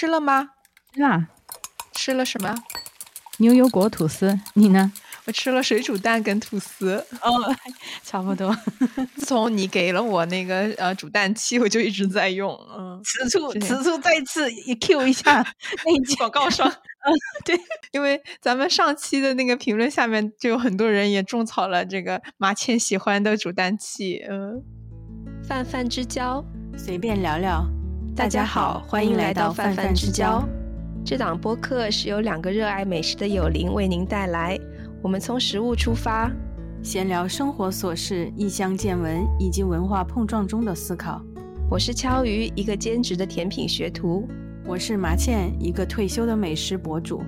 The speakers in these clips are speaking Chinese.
吃了吗？吃了，吃了什么？牛油果吐司。你呢？我吃了水煮蛋跟吐司。哦，差不多。自从你给了我那个呃煮蛋器，我就一直在用。嗯，此处此处再次也 Q 一下 那广告商。嗯，对，因为咱们上期的那个评论下面就有很多人也种草了这个马倩喜欢的煮蛋器。嗯，泛泛之交，随便聊聊。大家好，欢迎来到泛泛之交。这档播客是由两个热爱美食的友邻为您带来。我们从食物出发，闲聊生活琐事、异乡见闻以及文化碰撞中的思考。我是敲鱼，一个兼职的甜品学徒。我是麻倩，一个退休的美食博主。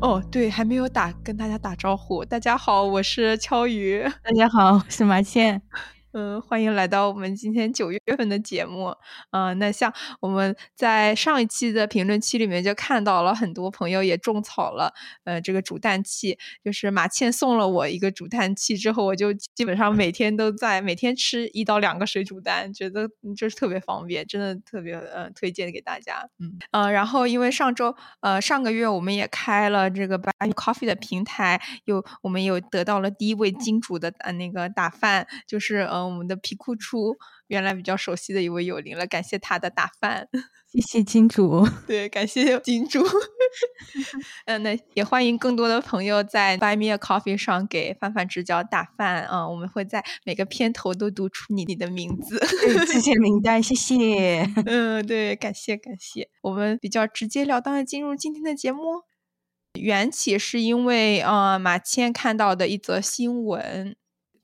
哦，对，还没有打跟大家打招呼。大家好，我是敲鱼。大家好，我是麻倩。嗯，欢迎来到我们今天九月份的节目。嗯，那像我们在上一期的评论区里面就看到了很多朋友也种草了，呃，这个煮蛋器，就是马倩送了我一个煮蛋器之后，我就基本上每天都在每天吃一到两个水煮蛋，觉得就是特别方便，真的特别呃推荐给大家。嗯，呃，然后因为上周呃上个月我们也开了这个 Buy Coffee 的平台，又我们有得到了第一位金主的呃那个打饭，就是呃。我们的皮库出原来比较熟悉的一位友邻了，感谢他的打饭，谢谢金主，对，感谢金主。嗯，那也欢迎更多的朋友在 Buy Me a Coffee 上给范范直角打饭啊！我们会在每个片头都读出你你的名字，谢谢名单，谢谢。嗯，对，感谢感谢。我们比较直截了当的进入今天的节目，缘起是因为呃马倩看到的一则新闻。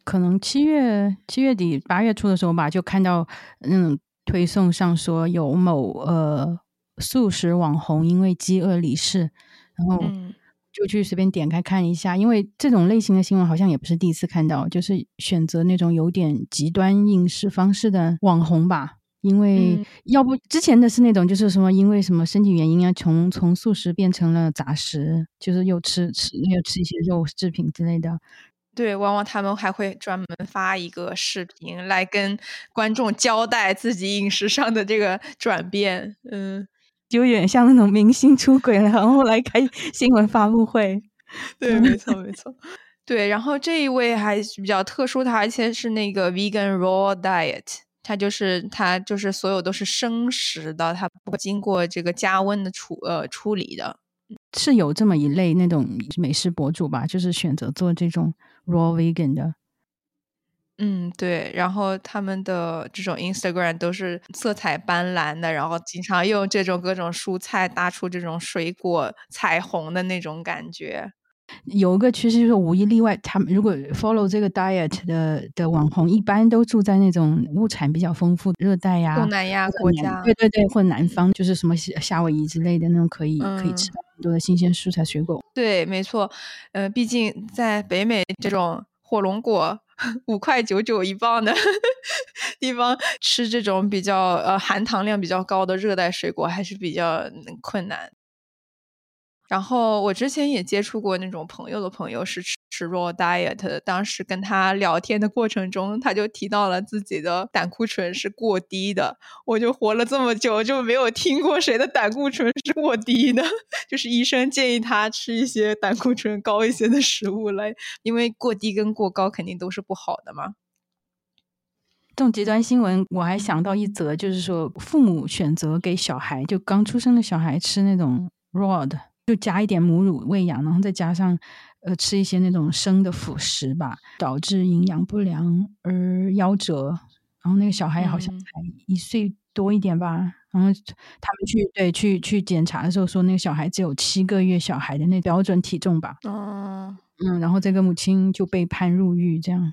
可能七月七月底八月初的时候吧，就看到嗯推送上说有某呃素食网红因为饥饿离世，然后就去随便点开看一下，因为这种类型的新闻好像也不是第一次看到，就是选择那种有点极端饮食方式的网红吧，因为要不之前的是那种就是什么因为什么身体原因啊，从从素食变成了杂食，就是又吃吃又吃一些肉制品之类的。对，往往他们还会专门发一个视频来跟观众交代自己饮食上的这个转变，嗯，就有点像那种明星出轨了，然后来开新闻发布会。对，没错，没错。对，然后这一位还比较特殊，他而且是那个 vegan raw diet，他就是他就是所有都是生食的，他不经过这个加温的处呃处理的。是有这么一类那种美食博主吧，就是选择做这种。Raw vegan 的，嗯，对，然后他们的这种 Instagram 都是色彩斑斓的，然后经常用这种各种蔬菜搭出这种水果彩虹的那种感觉。有一个趋势就是无一例外，他们如果 follow 这个 diet 的的网红，一般都住在那种物产比较丰富的热带呀、东南亚国家，对对对，或者南方，就是什么夏威夷之类的那种可以可以吃到很多的新鲜蔬菜水果。对，没错，呃，毕竟在北美这种火龙果五块九九一磅的 地方，吃这种比较呃含糖量比较高的热带水果还是比较困难。然后我之前也接触过那种朋友的朋友是吃吃 raw diet，的当时跟他聊天的过程中，他就提到了自己的胆固醇是过低的。我就活了这么久，就没有听过谁的胆固醇是过低的，就是医生建议他吃一些胆固醇高一些的食物来，因为过低跟过高肯定都是不好的嘛。这种极端新闻，我还想到一则，就是说父母选择给小孩就刚出生的小孩吃那种 raw 的。就加一点母乳喂养，然后再加上呃吃一些那种生的辅食吧，导致营养不良而夭折。然后那个小孩好像才一岁多一点吧。然后他们去对去去检查的时候说，那个小孩只有七个月小孩的那标准体重吧。哦，嗯，然后这个母亲就被判入狱，这样。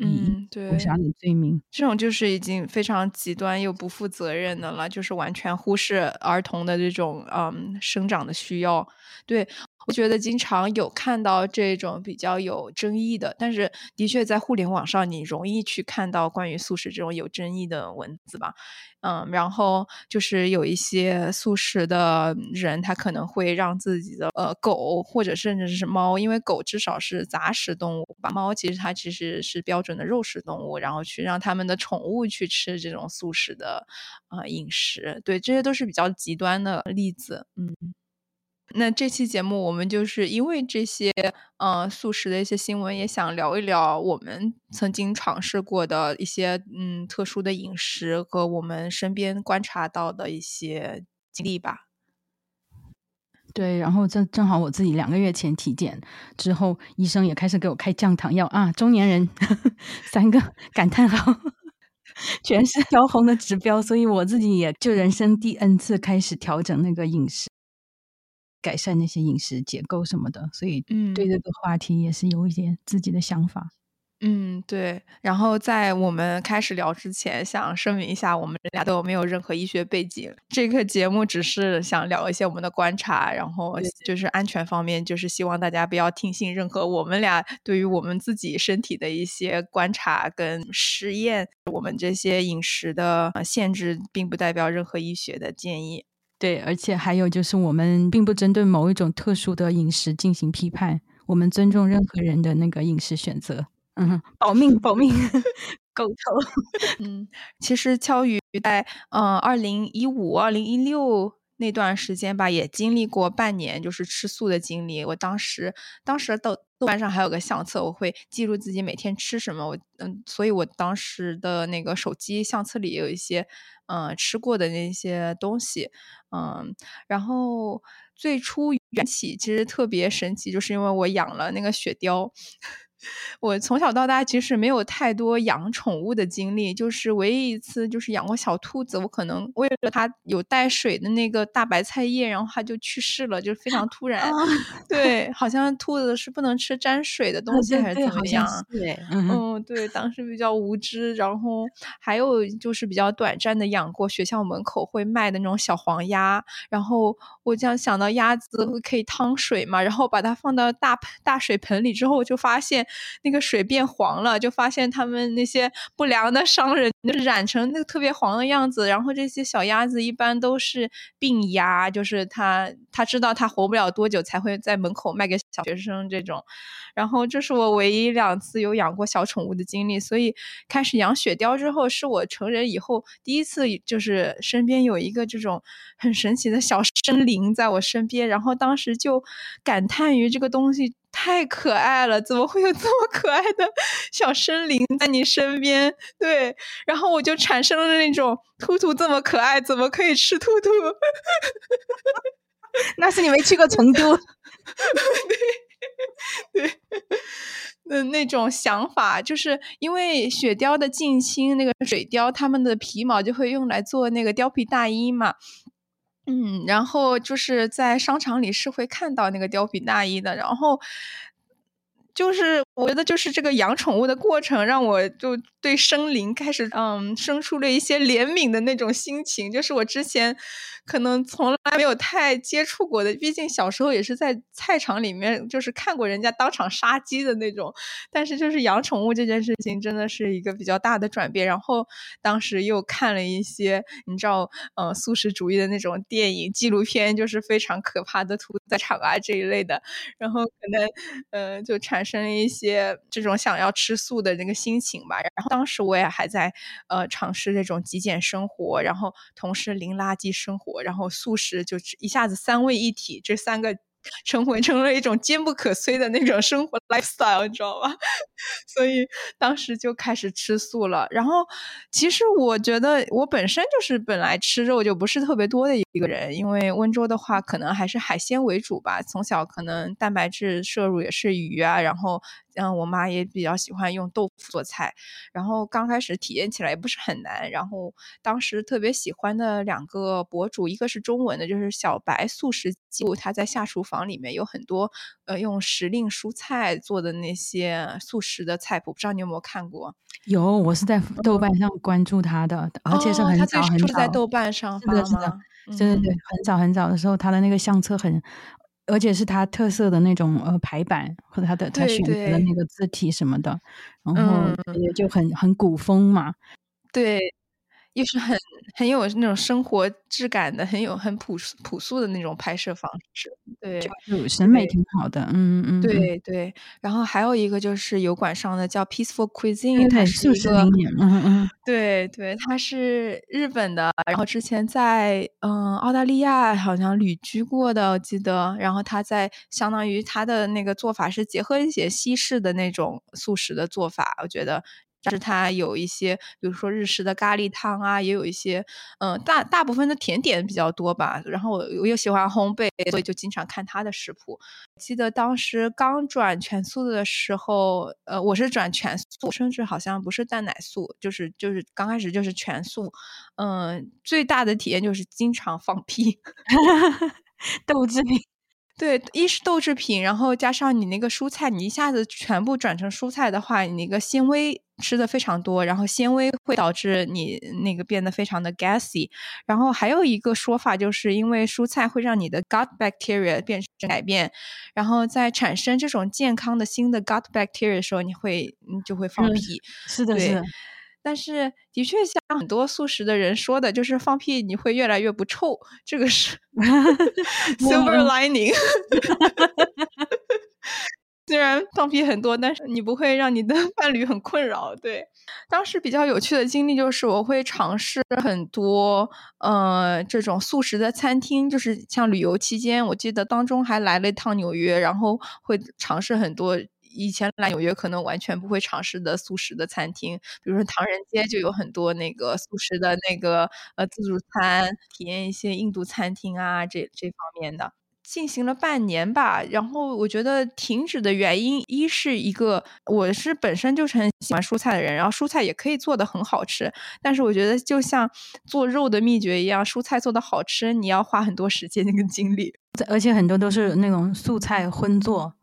嗯，对，杀的罪名，这种就是已经非常极端又不负责任的了，就是完全忽视儿童的这种嗯生长的需要。对我觉得经常有看到这种比较有争议的，但是的确在互联网上你容易去看到关于素食这种有争议的文字吧。嗯，然后就是有一些素食的人，他可能会让自己的呃狗或者甚至是猫，因为狗至少是杂食动物吧，猫其实它其实是标准的肉食动物，然后去让他们的宠物去吃这种素食的啊饮食，对，这些都是比较极端的例子，嗯。那这期节目我们就是因为这些，呃，素食的一些新闻，也想聊一聊我们曾经尝试过的一些，嗯，特殊的饮食和我们身边观察到的一些经历吧。对，然后正正好我自己两个月前体检之后，医生也开始给我开降糖药啊，中年人 三个感叹号，全是标红的指标，所以我自己也就人生第 N 次开始调整那个饮食。改善那些饮食结构什么的，所以对这个话题也是有一点自己的想法。嗯，对。然后在我们开始聊之前，想声明一下，我们俩都没有任何医学背景。这个节目只是想聊一些我们的观察，然后就是安全方面，就是希望大家不要听信任何我们俩对于我们自己身体的一些观察跟实验。我们这些饮食的限制，并不代表任何医学的建议。对，而且还有就是，我们并不针对某一种特殊的饮食进行批判，我们尊重任何人的那个饮食选择。嗯，保命，保命，狗头。嗯，其实敲鱼在嗯二零一五、二零一六那段时间吧，也经历过半年就是吃素的经历。我当时，当时豆豆瓣上还有个相册，我会记录自己每天吃什么。我嗯，所以我当时的那个手机相册里有一些嗯吃过的那些东西。嗯，然后最初缘起其实特别神奇，就是因为我养了那个雪貂。我从小到大其实没有太多养宠物的经历，就是唯一一次就是养过小兔子。我可能为了它有带水的那个大白菜叶，然后它就去世了，就非常突然。对，好像兔子是不能吃沾水的 东西，还是怎么样？对，嗯，对，当时比较无知。然后还有就是比较短暂的养过学校门口会卖的那种小黄鸭，然后我这样想到鸭子可以汤水嘛，然后把它放到大大水盆里之后，就发现。那个水变黄了，就发现他们那些不良的商人就染成那个特别黄的样子。然后这些小鸭子一般都是病鸭，就是他他知道他活不了多久，才会在门口卖给小学生这种。然后这是我唯一两次有养过小宠物的经历，所以开始养雪貂之后，是我成人以后第一次，就是身边有一个这种很神奇的小生灵在我身边。然后当时就感叹于这个东西。太可爱了！怎么会有这么可爱的小生灵在你身边？对，然后我就产生了那种兔兔这么可爱，怎么可以吃兔兔？那是你没去过成都。对对，那那种想法，就是因为雪貂的近亲那个水貂，它们的皮毛就会用来做那个貂皮大衣嘛。嗯，然后就是在商场里是会看到那个貂皮大衣的，然后就是我觉得就是这个养宠物的过程，让我就对生灵开始嗯生出了一些怜悯的那种心情，就是我之前。可能从来没有太接触过的，毕竟小时候也是在菜场里面，就是看过人家当场杀鸡的那种。但是就是养宠物这件事情，真的是一个比较大的转变。然后当时又看了一些，你知道，呃，素食主义的那种电影、纪录片，就是非常可怕的屠宰场啊这一类的。然后可能，呃，就产生了一些这种想要吃素的那个心情吧。然后当时我也还在，呃，尝试这种极简生活，然后同时零垃圾生活。然后素食就一下子三位一体，这三个成为成了一种坚不可摧的那种生活 lifestyle，你知道吧？所以当时就开始吃素了。然后其实我觉得我本身就是本来吃肉就不是特别多的一个人，因为温州的话可能还是海鲜为主吧，从小可能蛋白质摄入也是鱼啊，然后。嗯，我妈也比较喜欢用豆腐做菜，然后刚开始体验起来也不是很难。然后当时特别喜欢的两个博主，一个是中文的，就是小白素食记录，他在下厨房里面有很多呃用时令蔬菜做的那些素食的菜谱，不知道你有没有看过？有，我是在豆瓣上关注他的，而且是很早很早。他在豆瓣上发吗？对对对，很早很早的时候，他的那个相册很。而且是他特色的那种呃排版和他的他选择的那个字体什么的，然后也就很很古风嘛。对。又是很很有那种生活质感的，很有很朴素朴素的那种拍摄方式，对，就审美挺好的，嗯嗯，对对。然后还有一个就是油管上的叫 Peaceful Cuisine，它是一个，嗯嗯，对对，它是日本的，然后之前在嗯澳大利亚好像旅居过的，我记得。然后他在相当于他的那个做法是结合一些西式的那种素食的做法，我觉得。但是它有一些，比如说日式的咖喱汤啊，也有一些，嗯，大大部分的甜点比较多吧。然后我我又喜欢烘焙，所以就经常看他的食谱。记得当时刚转全素的时候，呃，我是转全素，甚至好像不是蛋奶素，就是就是刚开始就是全素。嗯，最大的体验就是经常放屁，豆制品。对，一是豆制品，然后加上你那个蔬菜，你一下子全部转成蔬菜的话，你那个纤维吃的非常多，然后纤维会导致你那个变得非常的 gassy。然后还有一个说法，就是因为蔬菜会让你的 gut bacteria 变成改变，然后在产生这种健康的新的 gut bacteria 的时候，你会你就会放屁。是的，是。但是，的确像很多素食的人说的，就是放屁你会越来越不臭，这个是 silver lining。虽然放屁很多，但是你不会让你的 伴侣很困扰。对，当时比较有趣的经历就是，我会尝试很多呃这种素食的餐厅，就是像旅游期间，我记得当中还来了一趟纽约，然后会尝试很多。以前来纽约可能完全不会尝试的素食的餐厅，比如说唐人街就有很多那个素食的那个呃自助餐，体验一些印度餐厅啊这这方面的，进行了半年吧。然后我觉得停止的原因，一是一个我是本身就是很喜欢蔬菜的人，然后蔬菜也可以做的很好吃，但是我觉得就像做肉的秘诀一样，蔬菜做的好吃，你要花很多时间跟精力，而且很多都是那种素菜荤做。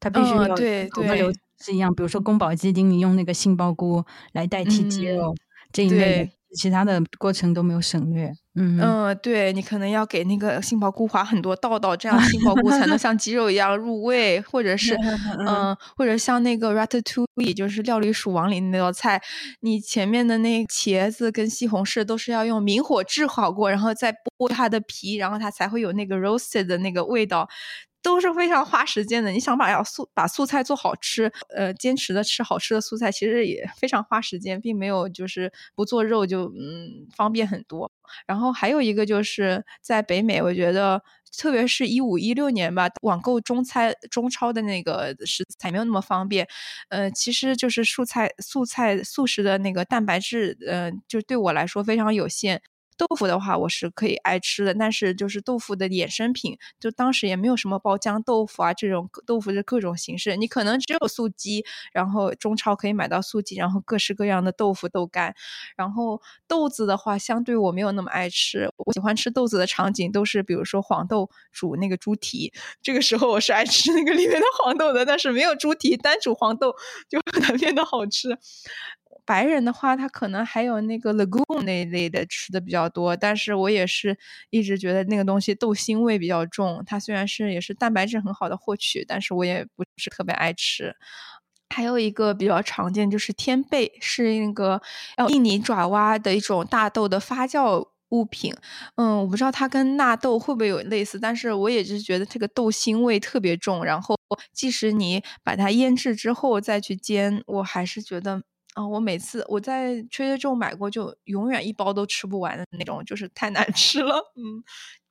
它必须要对个流是一样，比如说宫保鸡丁，你用那个杏鲍菇来代替鸡肉这一类，其他的过程都没有省略。嗯嗯，对你可能要给那个杏鲍菇划很多道道，这样杏鲍菇才能像鸡肉一样入味，或者是 嗯，或者像那个 ratatouille，就是料理鼠王里那道菜，你前面的那茄子跟西红柿都是要用明火炙烤过，然后再剥它的皮，然后它才会有那个 roasted 的那个味道。都是非常花时间的。你想把要素把素菜做好吃，呃，坚持的吃好吃的素菜，其实也非常花时间，并没有就是不做肉就嗯方便很多。然后还有一个就是在北美，我觉得特别是一五一六年吧，网购中餐中超的那个食材没有那么方便。呃，其实就是素菜素菜素食的那个蛋白质，嗯，就对我来说非常有限。豆腐的话，我是可以爱吃的，但是就是豆腐的衍生品，就当时也没有什么包浆豆腐啊这种豆腐的各种形式，你可能只有素鸡，然后中超可以买到素鸡，然后各式各样的豆腐豆干，然后豆子的话，相对我没有那么爱吃，我喜欢吃豆子的场景都是比如说黄豆煮那个猪蹄，这个时候我是爱吃那个里面的黄豆的，但是没有猪蹄，单煮黄豆就很难变得好吃。白人的话，他可能还有那个 lagoon 那一类的吃的比较多，但是我也是一直觉得那个东西豆腥味比较重。它虽然是也是蛋白质很好的获取，但是我也不是特别爱吃。还有一个比较常见就是天贝，是那个印尼爪哇的一种大豆的发酵物品。嗯，我不知道它跟纳豆会不会有类似，但是我也是觉得这个豆腥味特别重。然后即使你把它腌制之后再去煎，我还是觉得。啊，我每次我在 Trader Joe 买过，就永远一包都吃不完的那种，就是太难 吃了。嗯，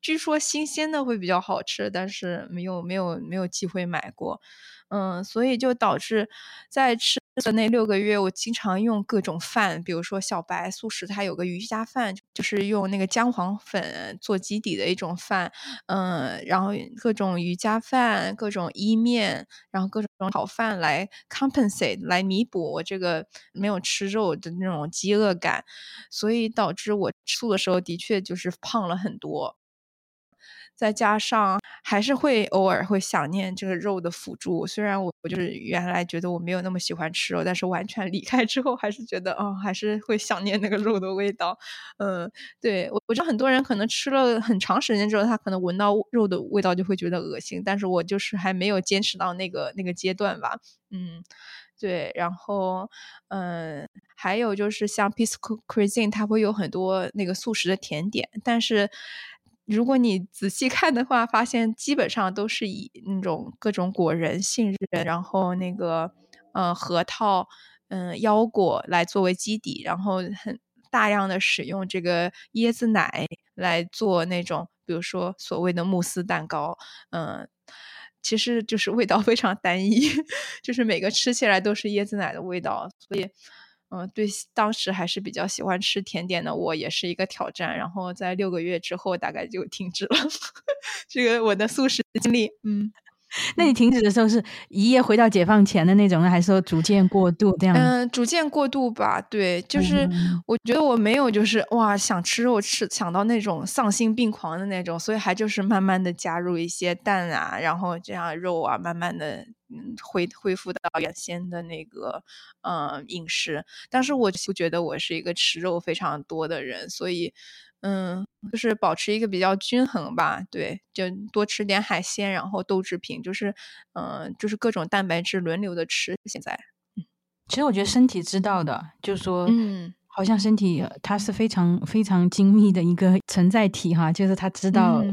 据说新鲜的会比较好吃，但是没有没有没有机会买过。嗯，所以就导致在吃的那六个月，我经常用各种饭，比如说小白素食，它有个瑜伽饭，就是用那个姜黄粉做基底的一种饭。嗯，然后各种瑜伽饭、各种意面，然后各种炒饭来 compensate 来弥补我这个没有吃肉的那种饥饿感，所以导致我吃素的时候的确就是胖了很多。再加上还是会偶尔会想念这个肉的辅助。虽然我我就是原来觉得我没有那么喜欢吃肉，但是完全离开之后，还是觉得哦，还是会想念那个肉的味道。嗯，对我我知道很多人可能吃了很长时间之后，他可能闻到肉的味道就会觉得恶心，但是我就是还没有坚持到那个那个阶段吧。嗯，对，然后嗯，还有就是像 Peaceful Cuisine，它会有很多那个素食的甜点，但是。如果你仔细看的话，发现基本上都是以那种各种果仁、杏仁，然后那个呃核桃、嗯腰果来作为基底，然后很大量的使用这个椰子奶来做那种，比如说所谓的慕斯蛋糕，嗯，其实就是味道非常单一，就是每个吃起来都是椰子奶的味道，所以。嗯，对，当时还是比较喜欢吃甜点的，我也是一个挑战。然后在六个月之后，大概就停止了 这个我的素食经历。嗯。那你停止的时候是一夜回到解放前的那种，还是说逐渐过渡这样？嗯，逐渐过渡吧。对，就是我觉得我没有就是哇想吃肉吃想到那种丧心病狂的那种，所以还就是慢慢的加入一些蛋啊，然后这样肉啊，慢慢的嗯恢恢复到原先的那个嗯饮食。但是我不觉得我是一个吃肉非常多的人，所以。嗯，就是保持一个比较均衡吧，对，就多吃点海鲜，然后豆制品，就是，嗯，就是各种蛋白质轮流的吃。现在，嗯，其实我觉得身体知道的，就是说，嗯，好像身体它是非常非常精密的一个存在体哈，就是它知道，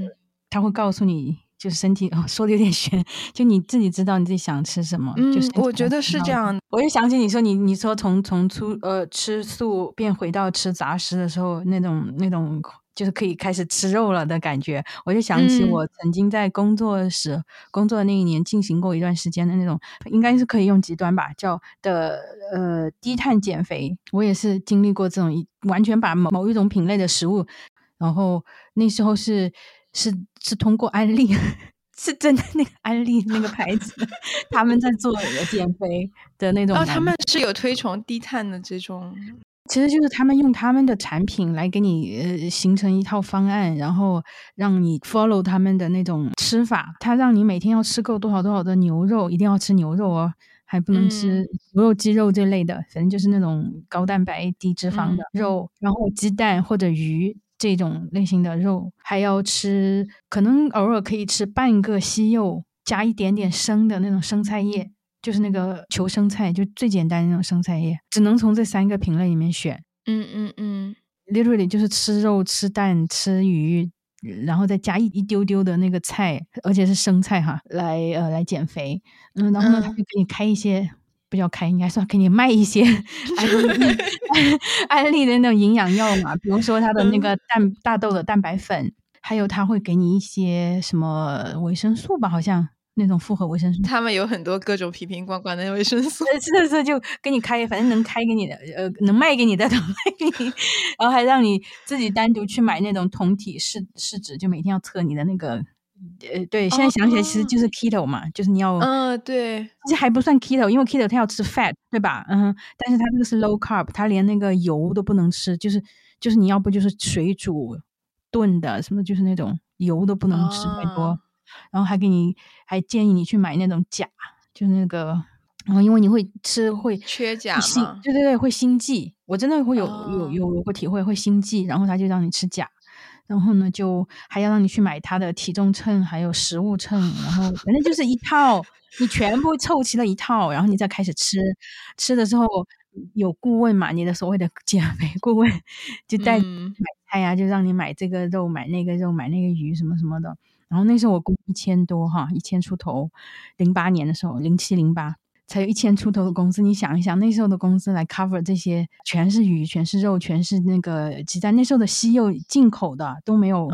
它会告诉你。就是身体哦，说的有点悬，就你自己知道你自己想吃什么。嗯，我觉得是这样。我就想起你说你你说从从初呃吃素变回到吃杂食的时候，那种那种就是可以开始吃肉了的感觉。我就想起我曾经在工作时工作的那一年进行过一段时间的那种，应该是可以用极端吧叫的呃低碳减肥。我也是经历过这种一完全把某某一种品类的食物，然后那时候是。是是通过安利，是真的那个安利那个牌子，他们在做减肥的那种。哦，他们是有推崇低碳的这种，其实就是他们用他们的产品来给你呃形成一套方案，然后让你 follow 他们的那种吃法。他让你每天要吃够多少多少的牛肉，一定要吃牛肉哦，还不能吃牛肉、鸡肉这类的，反正就是那种高蛋白低脂肪的肉，然后鸡蛋或者鱼。这种类型的肉还要吃，可能偶尔可以吃半个西柚，加一点点生的那种生菜叶，就是那个球生菜，就最简单的那种生菜叶，只能从这三个品类里面选。嗯嗯嗯，literally 就是吃肉、吃蛋、吃鱼，然后再加一一丢丢的那个菜，而且是生菜哈，来呃来减肥。嗯，然后呢，他就给你开一些。比较开，应该算给你卖一些安利安利的那种营养药嘛，比如说它的那个蛋大豆的蛋白粉，还有他会给你一些什么维生素吧，好像那种复合维生素。他们有很多各种瓶瓶罐罐的维生素，是是就给你开，反正能开给你的，呃，能卖给你的都卖给你，然后还让你自己单独去买那种酮体试试纸，就每天要测你的那个。呃，对，现在想起来其实就是 keto 嘛，就是你要，嗯，对，其实还不算 keto，因为 keto 它要吃 fat，对吧？嗯，但是它这个是 low carb，它连那个油都不能吃，就是就是你要不就是水煮炖的什么，就是那种油都不能吃太多，然后还给你还建议你去买那种钾，就是那个，然后因为你会吃会缺钾嘛，对对对，会心悸，我真的会有有有有过体会，会心悸，然后他就让你吃钾。然后呢，就还要让你去买他的体重秤，还有食物秤，然后反正就是一套，你全部凑齐了一套，然后你再开始吃。吃的时候有顾问嘛，你的所谓的减肥顾问就带买菜呀，就让你买这个肉，买那个肉，买那个鱼什么什么的。然后那时候我工一千多哈，一千出头，零八年的时候，零七零八。才有一千出头的工资，你想一想，那时候的工资来 cover 这些，全是鱼，全是肉，全是那个鸡蛋。那时候的西柚进口的都没有，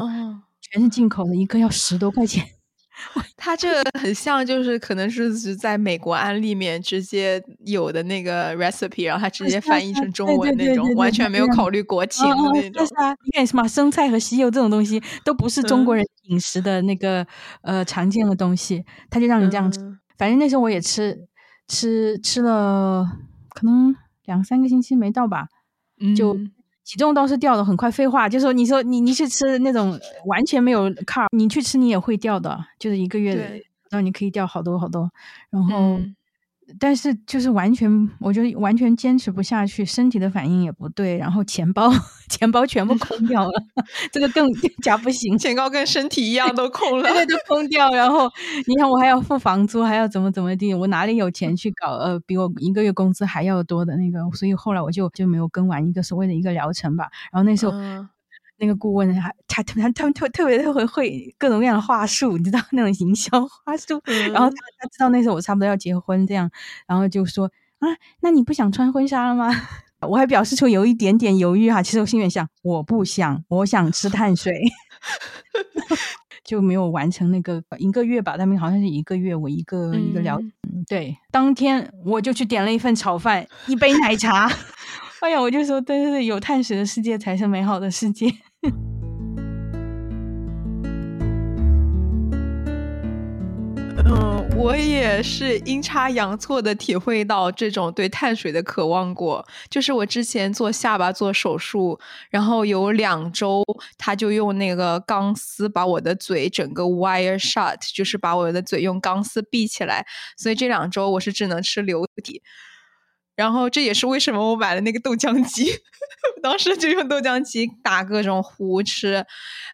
全是进口的，一颗要十多块钱。他这个很像，就是可能是在美国安利面直接有的那个 recipe，然后他直接翻译成中文那种，完全没有考虑国情的那种。你看什么生菜和西柚这种东西，都不是中国人饮食的那个呃常见的东西，他就让你这样吃。反正那时候我也吃。吃吃了可能两三个星期没到吧，就体重倒是掉的很快。废话，就说你说你你去吃那种完全没有卡，你去吃你也会掉的，就是一个月，然后你可以掉好多好多，然后。但是就是完全，我觉得完全坚持不下去，身体的反应也不对，然后钱包 钱包全部空掉了，这个更加不行，钱包跟身体一样都空了，对，都空掉。然后你看，我还要付房租，还要怎么怎么地，我哪里有钱去搞呃比我一个月工资还要多的那个？所以后来我就就没有跟完一个所谓的一个疗程吧。然后那时候。那个顾问还他他他们特特别特别会各种各样的话术，你知道那种营销话术。然后他他知道那时候我差不多要结婚，这样，然后就说啊，那你不想穿婚纱了吗？我还表示出有一点点犹豫哈，其实我心里想我不想，我想吃碳水，就没有完成那个一个月吧。他们好像是一个月，我一个一个聊，对，当天我就去点了一份炒饭，一杯奶茶。哎呀，我就说，对对对，有碳水的世界才是美好的世界。嗯，我也是阴差阳错的体会到这种对碳水的渴望过。就是我之前做下巴做手术，然后有两周，他就用那个钢丝把我的嘴整个 wire shut，就是把我的嘴用钢丝闭起来。所以这两周我是只能吃流体。然后这也是为什么我买了那个豆浆机，当时就用豆浆机打各种糊吃，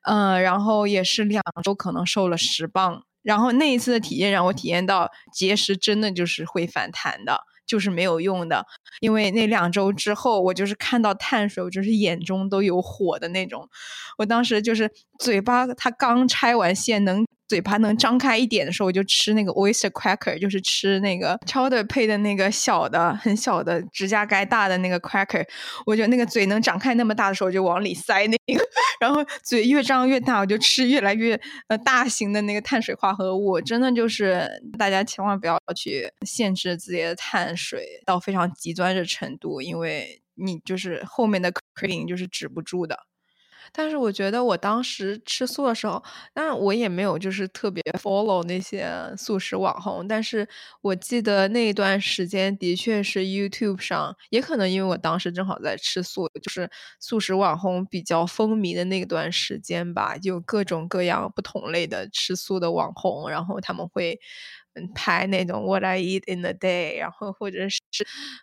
嗯，然后也是两周可能瘦了十磅。然后那一次的体验让我体验到节食真的就是会反弹的，就是没有用的。因为那两周之后，我就是看到碳水，我就是眼中都有火的那种。我当时就是嘴巴，它刚拆完线能。嘴巴能张开一点的时候，我就吃那个 oyster cracker，就是吃那个 chowder 配的那个小的、很小的指甲盖大的那个 cracker。我觉得那个嘴能张开那么大的时候，我就往里塞那个，然后嘴越张越大，我就吃越来越呃大型的那个碳水化合物。真的就是大家千万不要去限制自己的碳水到非常极端的程度，因为你就是后面的 craving 就是止不住的。但是我觉得我当时吃素的时候，那我也没有就是特别 follow 那些素食网红。但是我记得那段时间的确是 YouTube 上，也可能因为我当时正好在吃素，就是素食网红比较风靡的那段时间吧，有各种各样不同类的吃素的网红，然后他们会。拍那种 What I eat in a day，然后或者是，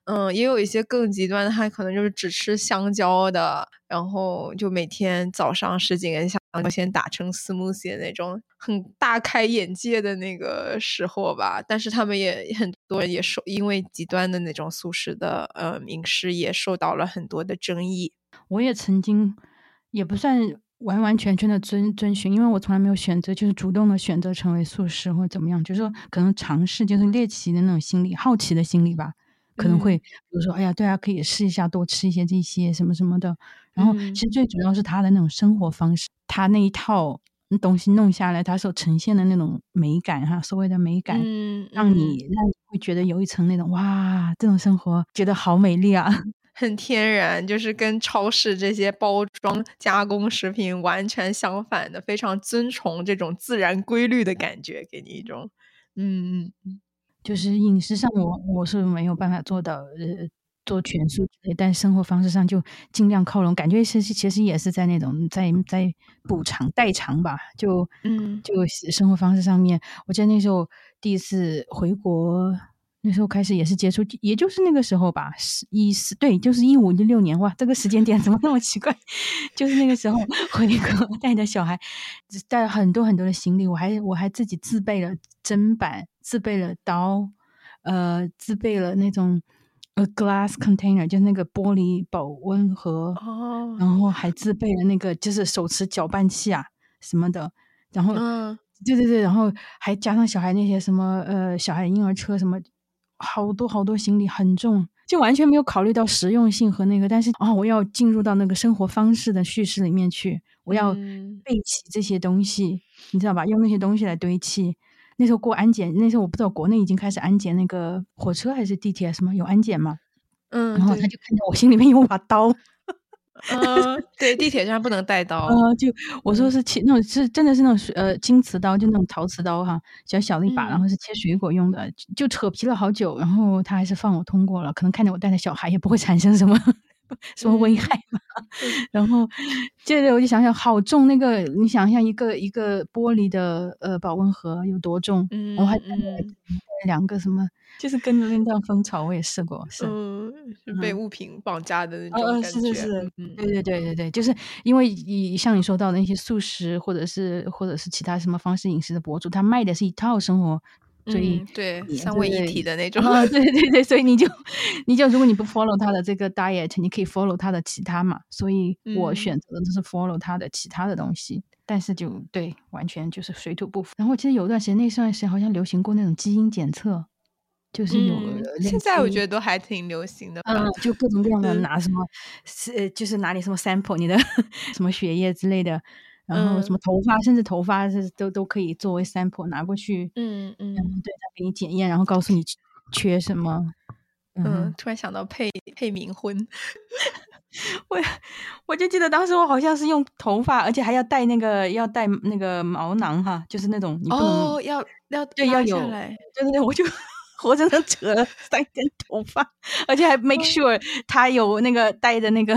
嗯，也有一些更极端的，他可能就是只吃香蕉的，然后就每天早上十几根香蕉先打成 smoothie 的那种，很大开眼界的那个时候吧。但是他们也很多人也受，因为极端的那种素食的呃饮食也受到了很多的争议。我也曾经，也不算。完完全全的遵遵循，因为我从来没有选择，就是主动的选择成为素食或者怎么样，就是说可能尝试，就是猎奇的那种心理、好奇的心理吧，可能会比如说，哎呀，对啊，可以试一下，多吃一些这些什么什么的。然后其实最主要是他的那种生活方式，他那一套东西弄下来，他所呈现的那种美感哈，所谓的美感，让你让你会觉得有一层那种哇，这种生活觉得好美丽啊。很天然，就是跟超市这些包装加工食品完全相反的，非常遵从这种自然规律的感觉，给你一种，嗯嗯嗯，就是饮食上我我是没有办法做到呃做全素之类，但生活方式上就尽量靠拢，感觉是其实也是在那种在在补偿代偿吧，就嗯就生活方式上面，我记得那时候第一次回国。那时候开始也是接触，也就是那个时候吧，一四对，就是一五一六年哇，这个时间点怎么那么奇怪？就是那个时候回国带着小孩，带了很多很多的行李，我还我还自己自备了砧板，自备了刀，呃，自备了那种 a glass container，就是那个玻璃保温盒，哦，然后还自备了那个就是手持搅拌器啊什么的，然后，嗯，对对对，然后还加上小孩那些什么呃小孩婴儿车什么。好多好多行李很重，就完全没有考虑到实用性和那个。但是啊，我要进入到那个生活方式的叙事里面去，我要备齐这些东西，你知道吧？用那些东西来堆砌。那时候过安检，那时候我不知道国内已经开始安检那个火车还是地铁什么有安检吗？嗯，然后他就看到我心里面有把刀。嗯，对，地铁上不能带刀。呃，就我说是切那种是真的是那种呃金瓷刀，就那种陶瓷刀哈，小小的一把，然后是切水果用的，就扯皮了好久，然后他还是放我通过了。可能看见我带着小孩，也不会产生什么 什么危害吗？然后接着我就想想，好重那个，你想象一个一个玻璃的呃保温盒有多重？嗯，我还两个什么，就是跟着那段蜂巢，我也试过，是被物品绑架的那种感觉。是是是，对对对对对，就是因为以像你说到的那些素食或者是或者是其他什么方式饮食的博主，他卖的是一套生活。所以对三位一体的那种，啊对对对，所以你就你就如果你不 follow 他的这个 diet，你可以 follow 他的其他嘛。所以我选择的就是 follow 他的其他的东西，但是就对完全就是水土不服。然后我记得有段时间那段时间好像流行过那种基因检测，就是有现在我觉得都还挺流行的，嗯，就各种各样的拿什么是就是拿你什么 sample 你的 什么血液之类的。然后什么头发，甚至头发是都都可以作为 sample 拿过去，嗯嗯，对，他给你检验，然后告诉你缺什么。嗯，突然想到配配冥婚，我我就记得当时我好像是用头发，而且还要带那个要带那个毛囊哈，就是那种你不能哦要要对要有，对对对，我就 活生生扯了三根头发，而且还 make sure 他有那个带的那个。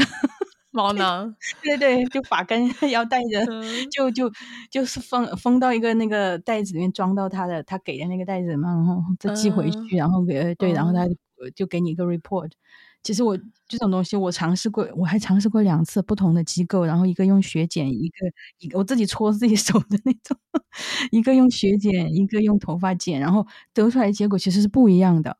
毛囊，对对，就发根 要带着，就就就是封封到一个那个袋子里面，装到他的他给的那个袋子嘛，然后再寄回去，然后给对，然后他就给你一个 report。其实我这种东西我尝试过，我还尝试过两次不同的机构，然后一个用血检，一个一个我自己搓自己手的那种，一个用血检，一个用头发检，然后得出来结果其实是不一样的，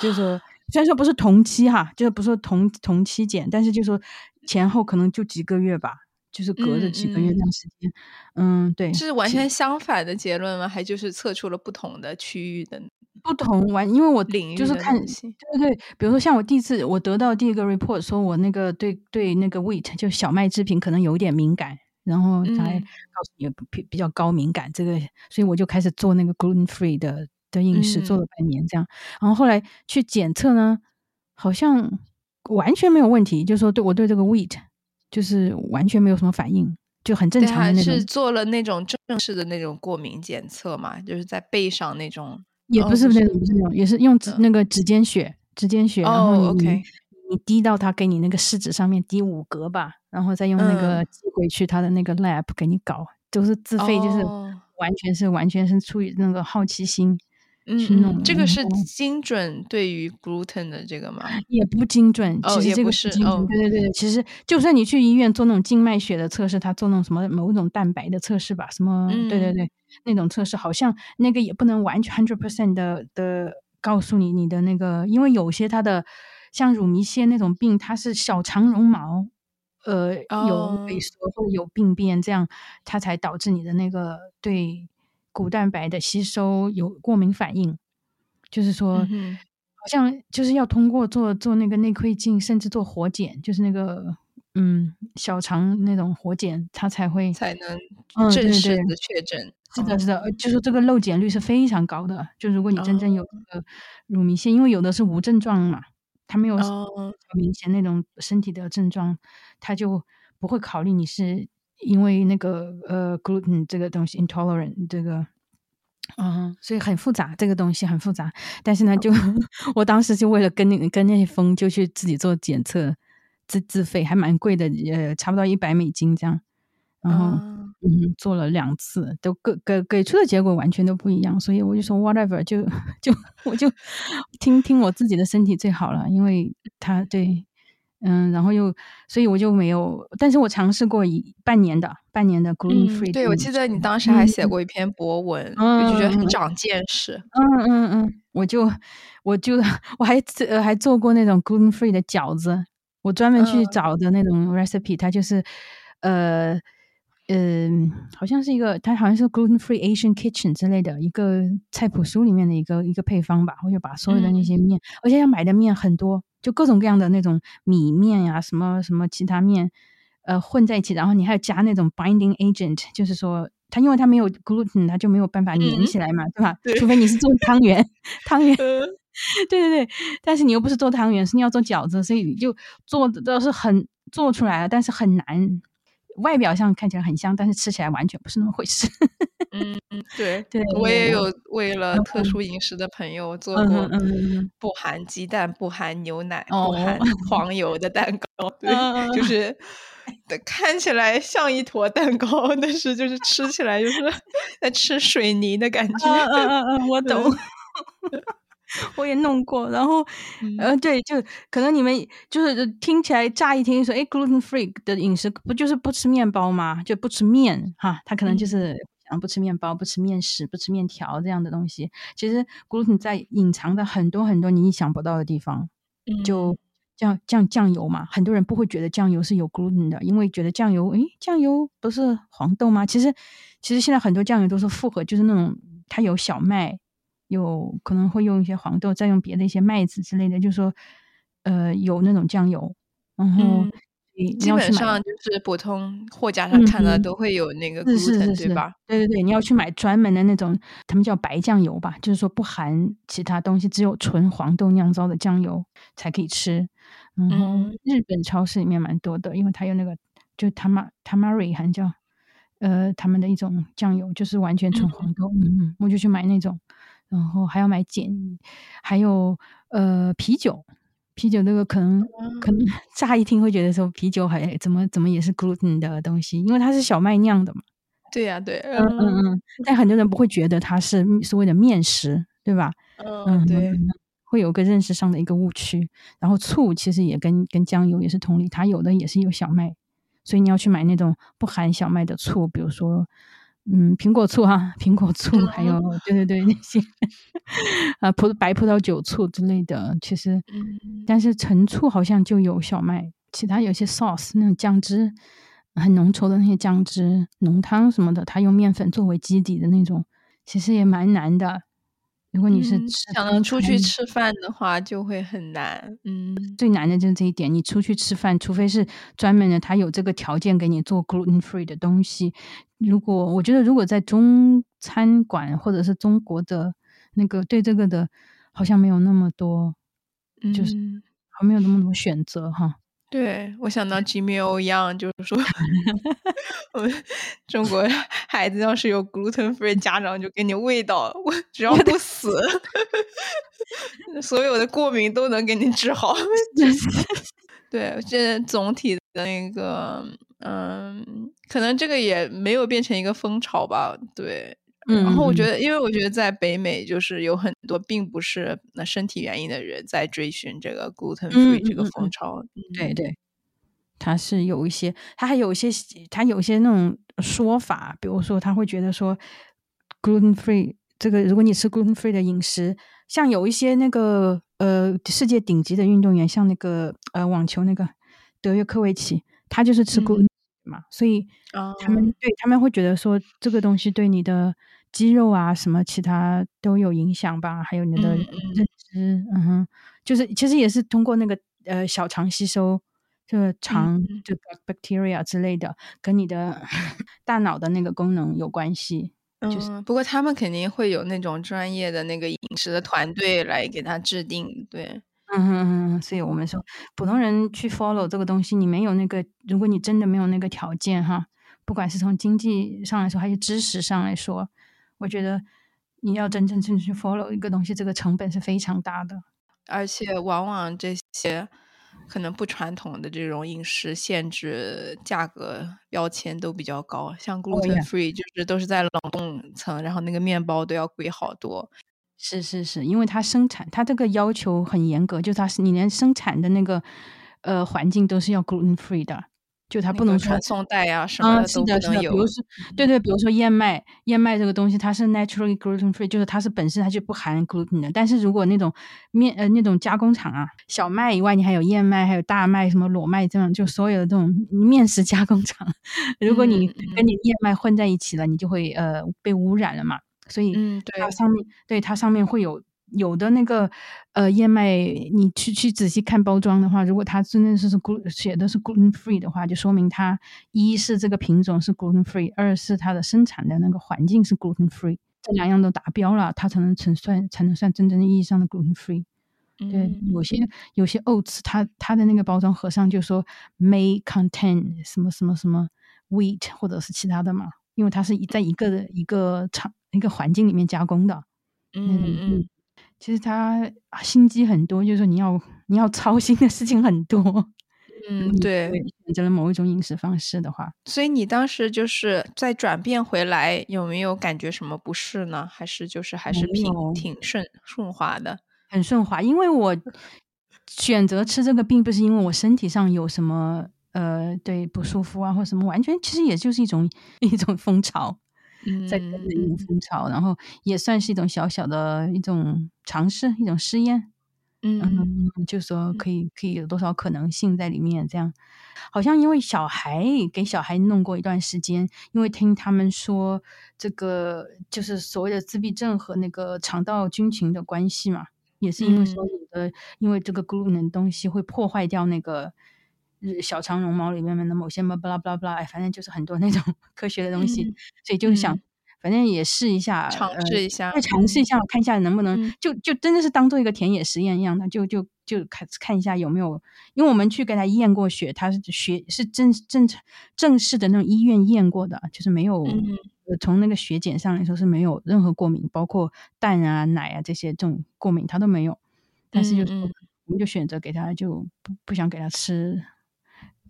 就是说。虽然说不是同期哈，就是不是同同期检，但是就说前后可能就几个月吧，就是隔着几个月这样时间。嗯，对，是完全相反的结论吗？还就是测出了不同的区域的不同完？因为我领域就是看，对对，比如说像我第一次我得到第一个 report，说我那个对对那个 wheat 就小麦制品可能有一点敏感，然后才告诉你比比较高敏感这个，所以我就开始做那个 gluten free 的。的饮食做了半年这样，然后后来去检测呢，好像完全没有问题，就是说对我对这个 wheat 就是完全没有什么反应，就很正常的那种。是做了那种正式的那种过敏检测嘛？就是在背上那种，也不是那种，不是那种，也是用指那个指尖血，指尖血，然后你你滴到他给你那个试纸上面滴五格吧，然后再用那个寄回去他的那个 lab 给你搞，都是自费，就是完全是完全是出于那个好奇心。嗯，这个是精准对于 gluten 的这个吗？也不精准，其实这个是哦，对对对，其实就算你去医院做那种静脉血的测试，他做那种什么某种蛋白的测试吧，什么对对对，那种测试好像那个也不能完全 hundred percent 的的告诉你你的那个，因为有些它的像乳糜泻那种病，它是小肠绒毛呃有萎缩或者有病变，这样它才导致你的那个对。骨蛋白的吸收有过敏反应，就是说，好像就是要通过做做那个内窥镜，甚至做活检，就是那个嗯小肠那种活检，它才会才能正式的确诊。是的，是的，就是这个漏检率是非常高的。就如果你真正有个乳糜泻，因为有的是无症状嘛，它没有明显那种身体的症状，他就不会考虑你是。因为那个呃，gluten 这个东西 intolerant 这个，嗯，所以很复杂，这个东西很复杂。但是呢，就 我当时就为了跟那跟那些风，就去自己做检测，自自费还蛮贵的，呃，差不多一百美金这样。然后嗯，做了两次，都给给给出的结果完全都不一样。所以我就说 whatever，就 就我就听听我自己的身体最好了，因为他对。嗯，然后又，所以我就没有，但是我尝试过一半年的，半年的 gluten free。对，我记得你当时还写过一篇博文，嗯就觉得很长见识。嗯嗯嗯，我就，我就，我还呃还做过那种 gluten free 的饺子，我专门去找的那种 recipe，它就是，呃。嗯，好像是一个，它好像是 gluten free Asian kitchen 之类的一个菜谱书里面的一个一个配方吧。我就把所有的那些面，而且要买的面很多，就各种各样的那种米面呀，什么什么其他面，呃，混在一起。然后你还要加那种 binding agent，就是说它因为它没有 gluten，它就没有办法粘起来嘛，对吧？除非你是做汤圆，汤圆，对对对。但是你又不是做汤圆，是你要做饺子，所以就做的都是很做出来了，但是很难。外表上看起来很香，但是吃起来完全不是那么回事。嗯 嗯，对对，我也有为了特殊饮食的朋友做过不含鸡蛋、不含牛奶、不含黄油的蛋糕。对，就是看起来像一坨蛋糕，但是就是吃起来就是 在吃水泥的感觉。嗯嗯嗯，我懂。我也弄过，然后，呃，对，就可能你们就是听起来乍一听说，哎，gluten free 的饮食不就是不吃面包吗？就不吃面哈，他可能就是想不吃面包、不吃面食、不吃面条这样的东西。其实 gluten 在隐藏的很多很多你意想不到的地方，就酱酱酱油嘛，很多人不会觉得酱油是有 gluten 的，因为觉得酱油，诶，酱油不是黄豆吗？其实，其实现在很多酱油都是复合，就是那种它有小麦。有可能会用一些黄豆，再用别的一些麦子之类的，就说，呃，有那种酱油，然后基本上就是普通货架上看到都会有那个 gluten，对吧？对对对，你要去买专门的那种，他们叫白酱油吧，就是说不含其他东西，只有纯黄豆酿造的酱油才可以吃。然后日本超市里面蛮多的，因为它有那个就 tama tamari 还叫呃他们的一种酱油，就是完全纯黄豆。嗯嗯，我就去买那种。然后还要买碱，还有呃啤酒，啤酒那个可能可能 乍一听会觉得说啤酒还怎么怎么也是 gluten 的东西，因为它是小麦酿的嘛。对呀，对，嗯嗯嗯。但很多人不会觉得它是所谓的面食，对吧？嗯，对。会有个认识上的一个误区。然后醋其实也跟跟酱油也是同理，它有的也是有小麦，所以你要去买那种不含小麦的醋，比如说。嗯，苹果醋哈，苹果醋，还有对对对那些啊葡白葡萄酒醋之类的，其实，但是陈醋好像就有小麦，其他有些 sauce 那种酱汁很浓稠的那些酱汁浓汤什么的，它用面粉作为基底的那种，其实也蛮难的。如果你是想出去吃饭的话，就会很难。嗯，最难的就是这一点。你出去吃饭，除非是专门的，他有这个条件给你做 gluten free 的东西。如果我觉得，如果在中餐馆或者是中国的那个对这个的，好像没有那么多，就是还没有那么多选择哈。对，我想到 Jimmy O 一样，就是说，我们中国孩子要是有 gluten free，家长就给你喂到，我 只要不死，所有的过敏都能给你治好。对，这总体的那个，嗯，可能这个也没有变成一个风潮吧。对。然后我觉得，因为我觉得在北美，就是有很多并不是那身体原因的人在追寻这个 gluten free 这个风潮。对对，他是有一些，他还有一些，他有一些那种说法，比如说他会觉得说 gluten free 这个，如果你吃 gluten free 的饮食，像有一些那个呃世界顶级的运动员，像那个呃网球那个德约科维奇，他就是吃 gluten 嘛，所以他们对他们会觉得说这个东西对你的。肌肉啊，什么其他都有影响吧？还有你的认知，嗯哼，就是其实也是通过那个呃小肠吸收，这个肠就 bacteria 之类的，跟你的 大脑的那个功能有关系。嗯，不过他们肯定会有那种专业的那个饮食的团队来给他制定，对，嗯哼哼。所以我们说，普通人去 follow 这个东西，你没有那个，如果你真的没有那个条件哈，不管是从经济上来说，还是知识上来说。我觉得你要真正正去 follow 一个东西，这个成本是非常大的，而且往往这些可能不传统的这种饮食限制，价格标签都比较高，像 gluten free 就是都是在冷冻层，然后那个面包都要贵好多。是是是，因为它生产，它这个要求很严格，就它是你连生产的那个呃环境都是要 gluten free 的。就它不能传送带呀什么的都不能有。比如说，对对，比如说燕麦，燕麦这个东西它是 naturally gluten free，就是它是本身它就不含 gluten 的。但是如果那种面呃那种加工厂啊，小麦以外你还有燕麦，还有大麦，什么裸麦这样，就所有的这种面食加工厂，如果你跟你燕麦混在一起了，你就会呃被污染了嘛。所以它上面对它上面会有。有的那个呃燕麦，你去去仔细看包装的话，如果它真的是是 gluten 写的是 gluten free 的话，就说明它一是这个品种是 gluten free，二是它的生产的那个环境是 gluten free，这两样都达标了，它才能成算才能算真正意义上的 gluten free。对，有些有些 oats，它它的那个包装盒上就说 may contain 什么什么什么 wheat 或者是其他的嘛，因为它是在一个一个厂一个环境里面加工的。嗯嗯，其实他心机很多，就是说你要你要操心的事情很多。嗯，对，选择了某一种饮食方式的话，所以你当时就是在转变回来，有没有感觉什么不适呢？还是就是还是挺挺顺顺滑的，很顺滑。因为我选择吃这个，并不是因为我身体上有什么呃对不舒服啊，或什么，完全其实也就是一种 一种风潮，在跟着一种风潮，然后也算是一种小小的一种尝试，一种试验。嗯，就说可以，可以有多少可能性在里面？这样，好像因为小孩给小孩弄过一段时间，因为听他们说这个就是所谓的自闭症和那个肠道菌群的关系嘛，也是因为说有的，因为这个 gluten 东西会破坏掉那个小肠绒毛里面的某些么巴拉巴拉巴拉，哎，反正就是很多那种 科学的东西，所以就是想。反正也试一下，尝试一下，再尝试一下，看一下能不能就就真的是当做一个田野实验一样的，就就就看看一下有没有，因为我们去给他验过血，他是血是正正正式的那种医院验过的，就是没有从那个血检上来说是没有任何过敏，包括蛋啊奶啊这些这种过敏他都没有，但是就是我们就选择给他就不不想给他吃。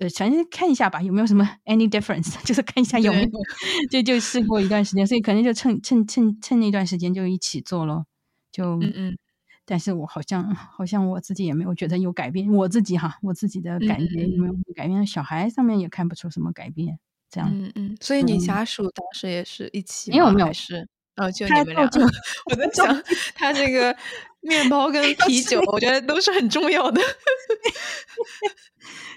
呃，反正看一下吧，有没有什么 any difference，就是看一下有没有，就就试过一段时间，所以可能就趁趁趁趁那段时间就一起做咯。就嗯嗯，但是我好像好像我自己也没有觉得有改变，我自己哈，我自己的感觉有没。有改变？小孩上面也看不出什么改变，这样，嗯嗯，所以你家属当时也是一起，没有没有是，哦，就你们俩，我在想他这个面包 跟啤酒，我觉得都是很重要的。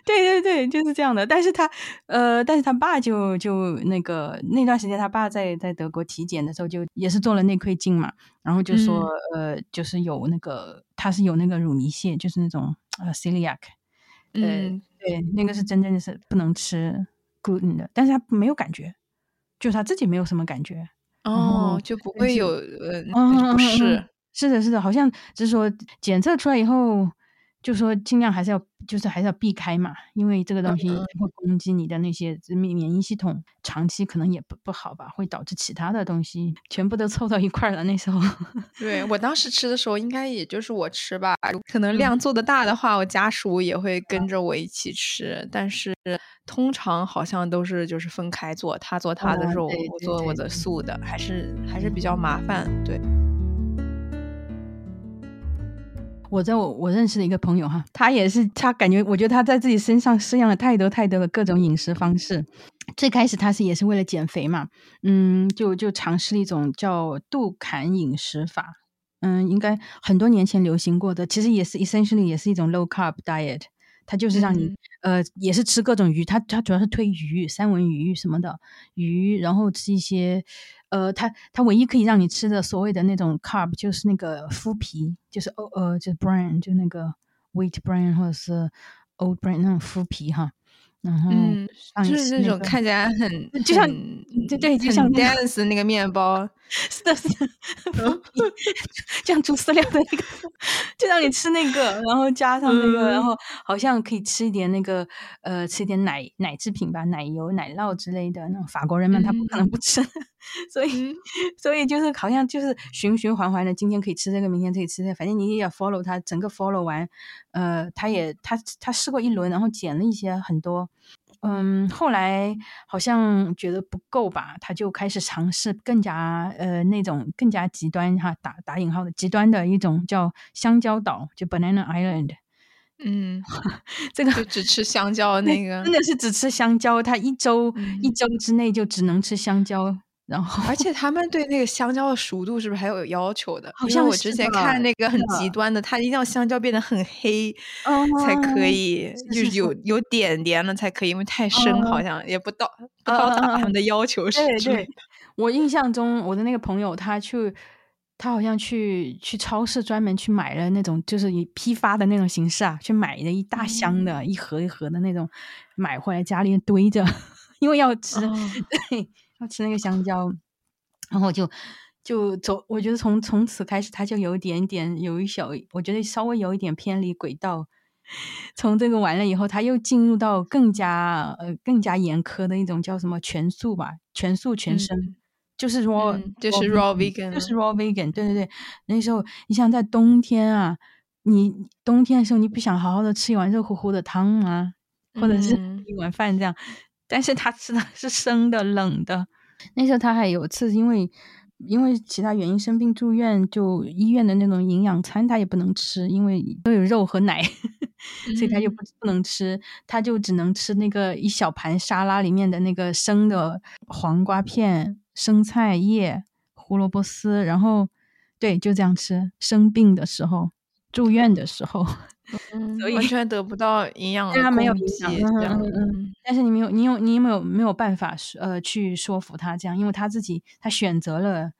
对对对，就是这样的。但是他，呃，但是他爸就就那个那段时间，他爸在在德国体检的时候，就也是做了内窥镜嘛，然后就说，呃，就是有那个他是有那个乳糜泻，就是那种呃 celiac，嗯，对，那个是真正的是不能吃 gluten 的，但是他没有感觉，就他自己没有什么感觉，哦，就不会有呃不适，是的，是的，好像就是说检测出来以后。就说尽量还是要，就是还是要避开嘛，因为这个东西会攻击你的那些免免疫系统，长期可能也不不好吧，会导致其他的东西全部都凑到一块了。那时候，对我当时吃的时候，应该也就是我吃吧，可能量做的大的话，我家属也会跟着我一起吃，但是通常好像都是就是分开做，他做他的肉，我做我的素的，还是还是比较麻烦，对。我在我我认识的一个朋友哈，他也是他感觉，我觉得他在自己身上试验了太多太多的各种饮食方式。最开始他是也是为了减肥嘛，嗯，就就尝试了一种叫杜坎饮食法，嗯，应该很多年前流行过的，其实也是 essentially 也是一种 low carb diet，它就是让你呃也是吃各种鱼，它它主要是推鱼、三文鱼什么的鱼，然后吃一些。呃，它它唯一可以让你吃的所谓的那种 carb 就是那个麸皮，就是哦呃就是 bran，就那个 wheat bran 或者是 old bran 那种麸皮哈。然后就是那种看起来很就像对对，就像 dance 那个面包，是的，是的，像猪饲料的那个，就让你吃那个，然后加上那个，然后好像可以吃一点那个呃，吃一点奶奶制品吧，奶油、奶酪之类的。那种法国人们他不可能不吃，所以所以就是好像就是循循环环的，今天可以吃这个，明天可以吃这个，反正你也要 follow 他整个 follow 完。呃，他也他他试过一轮，然后减了一些很多。嗯，后来好像觉得不够吧，他就开始尝试更加呃那种更加极端哈打打引号的极端的一种叫香蕉岛，就 Banana Island。嗯，这个就只吃香蕉那个，真的是只吃香蕉，他一周一周之内就只能吃香蕉。然后，而且他们对那个香蕉的熟度是不是还有要求的？好像我之前看那个很极端的，他一定要香蕉变得很黑才可以，就是有有点点了才可以，因为太生好像也不到不到达他们的要求。对对，我印象中我的那个朋友，他去他好像去去超市专门去买了那种就是以批发的那种形式啊，去买了一大箱的一盒一盒的那种买回来家里堆着，因为要吃。对。要吃那个香蕉，然后就就走。我觉得从从此开始，他就有一点点有一小，我觉得稍微有一点偏离轨道，从这个完了以后，他又进入到更加呃更加严苛的一种叫什么全素吧，全素全生，就是 raw，就是 raw vegan，就是 raw vegan。对对对，那时候你想在冬天啊，你冬天的时候你不想好好的吃一碗热乎乎的汤吗？或者是一碗饭这样，但是他吃的是生的冷的。那时候他还有次因为。因为其他原因生病住院，就医院的那种营养餐他也不能吃，因为都有肉和奶，所以他就不不能吃，他就只能吃那个一小盘沙拉里面的那个生的黄瓜片、生菜叶、胡萝卜丝，然后对就这样吃。生病的时候，住院的时候，所以完全得不到营养，对他没有嗯嗯。但是你没有，你有你有没有没有办法呃去说服他这样？因为他自己他选择了。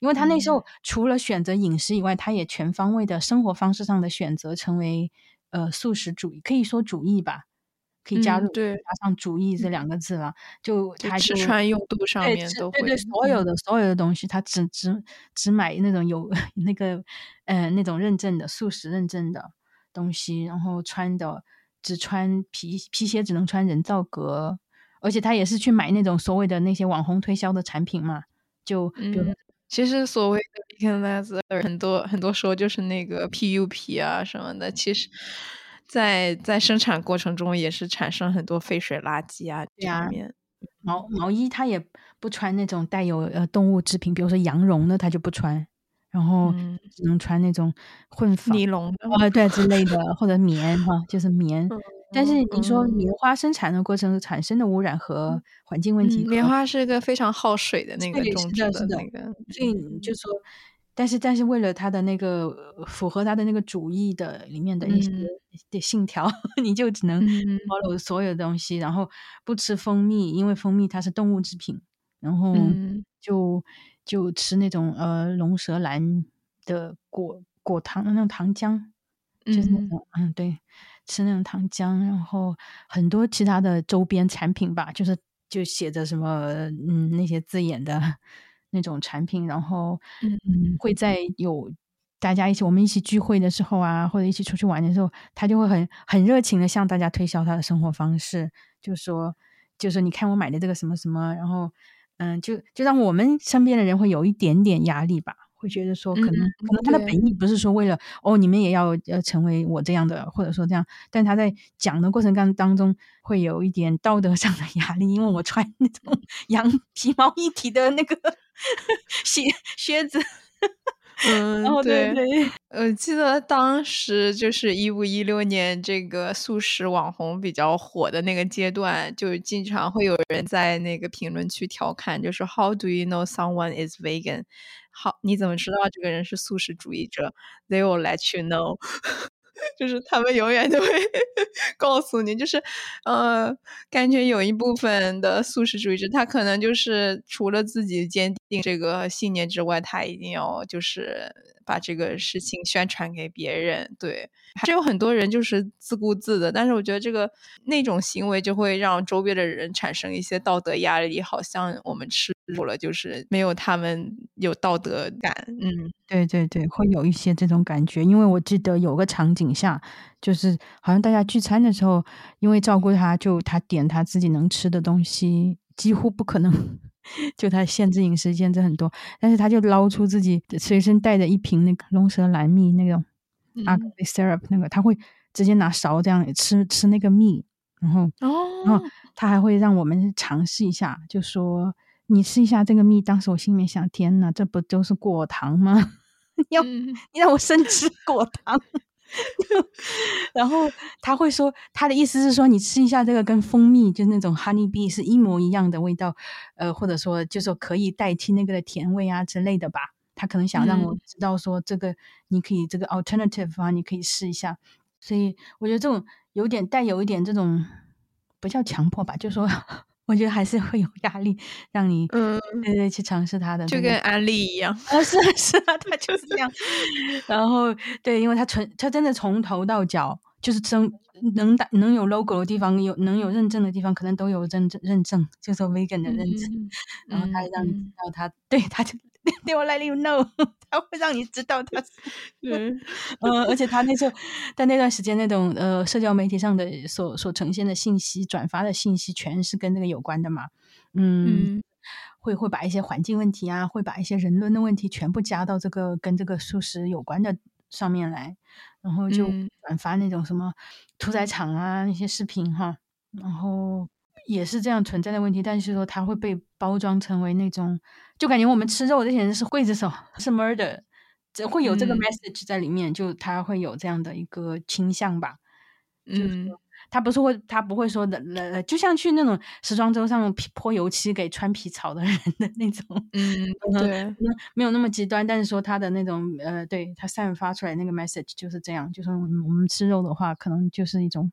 因为他那时候除了选择饮食以外，他也全方位的生活方式上的选择，成为呃素食主义，可以说主义吧，可以加入对加上主义这两个字了。就他吃穿用度上面都会对对所有的所有的东西，他只只只买那种有 那个呃那种认证的素食认证的东西，然后穿的只穿皮皮鞋，只能穿人造革，而且他也是去买那种所谓的那些网红推销的产品嘛，就比如。其实所谓的很多很多时候就是那个 PU 皮啊什么的，其实，在在生产过程中也是产生很多废水垃圾啊。对啊，毛毛衣它也不穿那种带有呃动物制品，比如说羊绒的他就不穿，然后只能穿那种混纺尼龙的啊对之类的，或者。棉哈，就是棉。但是你说棉花生产的过程产生的污染和环境问题，棉花是一个非常耗水的那个种植的那个，所以就说，但是但是为了它的那个符合它的那个主义的里面的一些的信条，你就只能 follow 所有东西，然后不吃蜂蜜，因为蜂蜜它是动物制品，然后就就吃那种呃龙舌兰的果果糖那种糖浆，就是那种嗯对。吃那种糖浆，然后很多其他的周边产品吧，就是就写着什么嗯那些字眼的那种产品，然后嗯会在有大家一起我们一起聚会的时候啊，或者一起出去玩的时候，他就会很很热情的向大家推销他的生活方式，就说就说你看我买的这个什么什么，然后嗯就就让我们身边的人会有一点点压力吧。会觉得说，可能可能他的本意不是说为了哦，你们也要要成为我这样的，或者说这样，但他在讲的过程当当中会有一点道德上的压力，因为我穿那种 羊皮毛一体的那个 鞋靴子。嗯，对，呃，记得当时就是一五一六年这个素食网红比较火的那个阶段，就经常会有人在那个评论区调侃，就是 How do you know someone is vegan？好，你怎么知道这个人是素食主义者？They will let you know。就是他们永远都会 告诉你，就是呃，感觉有一部分的素食主义者，他可能就是除了自己坚定这个信念之外，他一定要就是把这个事情宣传给别人。对，还有很多人就是自顾自的，但是我觉得这个那种行为就会让周边的人产生一些道德压力，好像我们吃苦了，就是没有他们有道德感。嗯。对对对，会有一些这种感觉，因为我记得有个场景下，就是好像大家聚餐的时候，因为照顾他，就他点他自己能吃的东西，几乎不可能，就他限制饮食，限制很多，但是他就捞出自己随身带着一瓶那个龙舌兰蜜那种 agave syrup 那个，他会直接拿勺这样吃吃那个蜜，然后然后他还会让我们尝试一下，就说你吃一下这个蜜，当时我心里面想，天呐，这不就是果糖吗？要你让我生吃果糖，然后他会说他的意思是说你吃一下这个跟蜂蜜就是那种 honey bee 是一模一样的味道，呃，或者说就说可以代替那个的甜味啊之类的吧。他可能想让我知道说这个你可以这个 alternative 啊，你可以试一下。所以我觉得这种有点带有一点这种不叫强迫吧，就说。我觉得还是会有压力，让你嗯对对去尝试他的，就跟安利一样啊，是啊是啊，他就是这样。然后对，因为他从他真的从头到脚，就是从能打能有 logo 的地方，有能有认证的地方，可能都有认证认证，就是 vegan 的认证。然后他让你知道他，对他就 they will let you know，他会让你知道他是。对，呃，而且他那时候在那段时间，那种呃社交媒体上的所所呈现的信息、转发的信息，全是跟这个有关的嘛。嗯，会会把一些环境问题啊，会把一些人伦的问题全部加到这个跟这个素食有关的上面来，然后就转发那种什么屠宰场啊那些视频哈，然后。也是这样存在的问题，但是说它会被包装成为那种，就感觉我们吃肉这些人是刽子手，是 murder，只会有这个 message 在里面，就他会有这样的一个倾向吧。嗯，他不是会，他不会说的，呃，就像去那种时装周上泼油漆给穿皮草的人的那种，嗯，对，没有那么极端，但是说他的那种，呃，对他散发出来那个 message 就是这样，就是我们吃肉的话，可能就是一种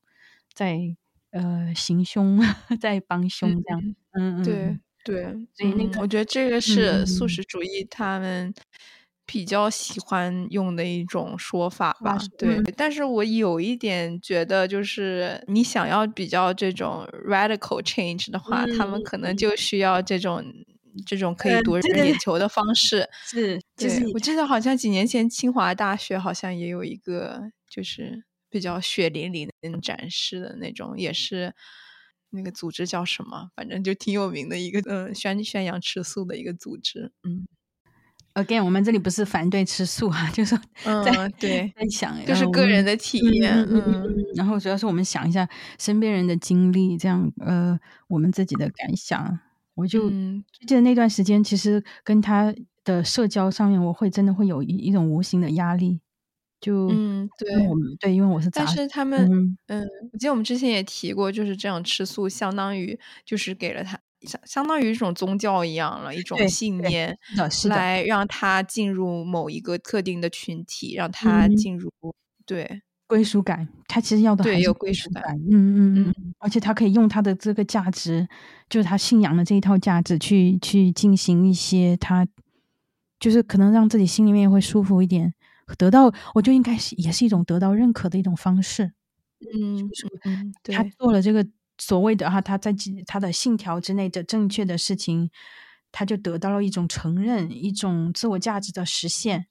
在。呃，行凶 在帮凶这样，嗯。嗯，对对，所以那个我觉得这个是素食主义他们比较喜欢用的一种说法吧。对，但是我有一点觉得，就是你想要比较这种 radical change 的话，他们可能就需要这种这种可以夺人眼球的方式。是，就是我记得好像几年前清华大学好像也有一个，就是。比较血淋淋的展示的那种，也是那个组织叫什么？反正就挺有名的一个，呃，宣宣扬吃素的一个组织。嗯，again，我们这里不是反对吃素啊，就是在，嗯，对，在想，就是个人的体验。嗯，然后主要是我们想一下身边人的经历，这样，呃，我们自己的感想。我就记得那段时间，其实跟他的社交上面，我会真的会有一一种无形的压力。就嗯，对，我们对，因为我是，但是他们，嗯，我记得我们之前也提过，就是这样吃素，相当于就是给了他相相当于一种宗教一样了，一种信念，来让他进入某一个特定的群体，让他进入对归属感。他其实要的还有归属感，嗯嗯嗯，而且他可以用他的这个价值，就是他信仰的这一套价值，去去进行一些他，就是可能让自己心里面会舒服一点。得到，我就应该是也是一种得到认可的一种方式。嗯，嗯，他做了这个所谓的哈，他在他的信条之内的正确的事情，他就得到了一种承认，一种自我价值的实现。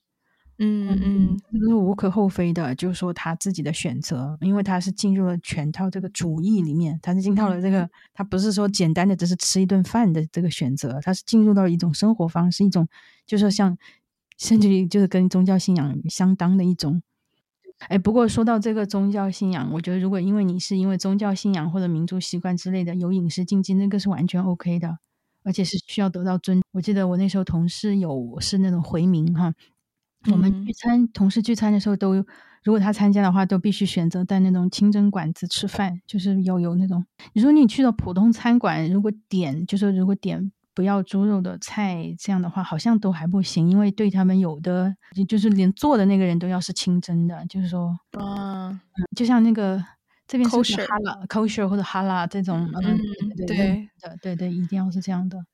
嗯嗯，这是无可厚非的，就是说他自己的选择，因为他是进入了全套这个主义里面，他是进到了这个，他不是说简单的只是吃一顿饭的这个选择，他是进入到一种生活方式，一种就是像。甚至于就是跟宗教信仰相当的一种，哎，不过说到这个宗教信仰，我觉得如果因为你是因为宗教信仰或者民族习惯之类的有饮食禁忌，那个是完全 OK 的，而且是需要得到尊。我记得我那时候同事有是那种回民哈，我们聚餐，同事聚餐的时候都，如果他参加的话，都必须选择在那种清真馆子吃饭，就是要有那种。你说你去到普通餐馆，如果点，就是如果点。不要猪肉的菜，这样的话好像都还不行，因为对他们有的就是连做的那个人都要是清真的，就是说，嗯，就像那个这边是哈拉 kosher 或者哈拉这种，嗯，对的，对对，一定要是这样的。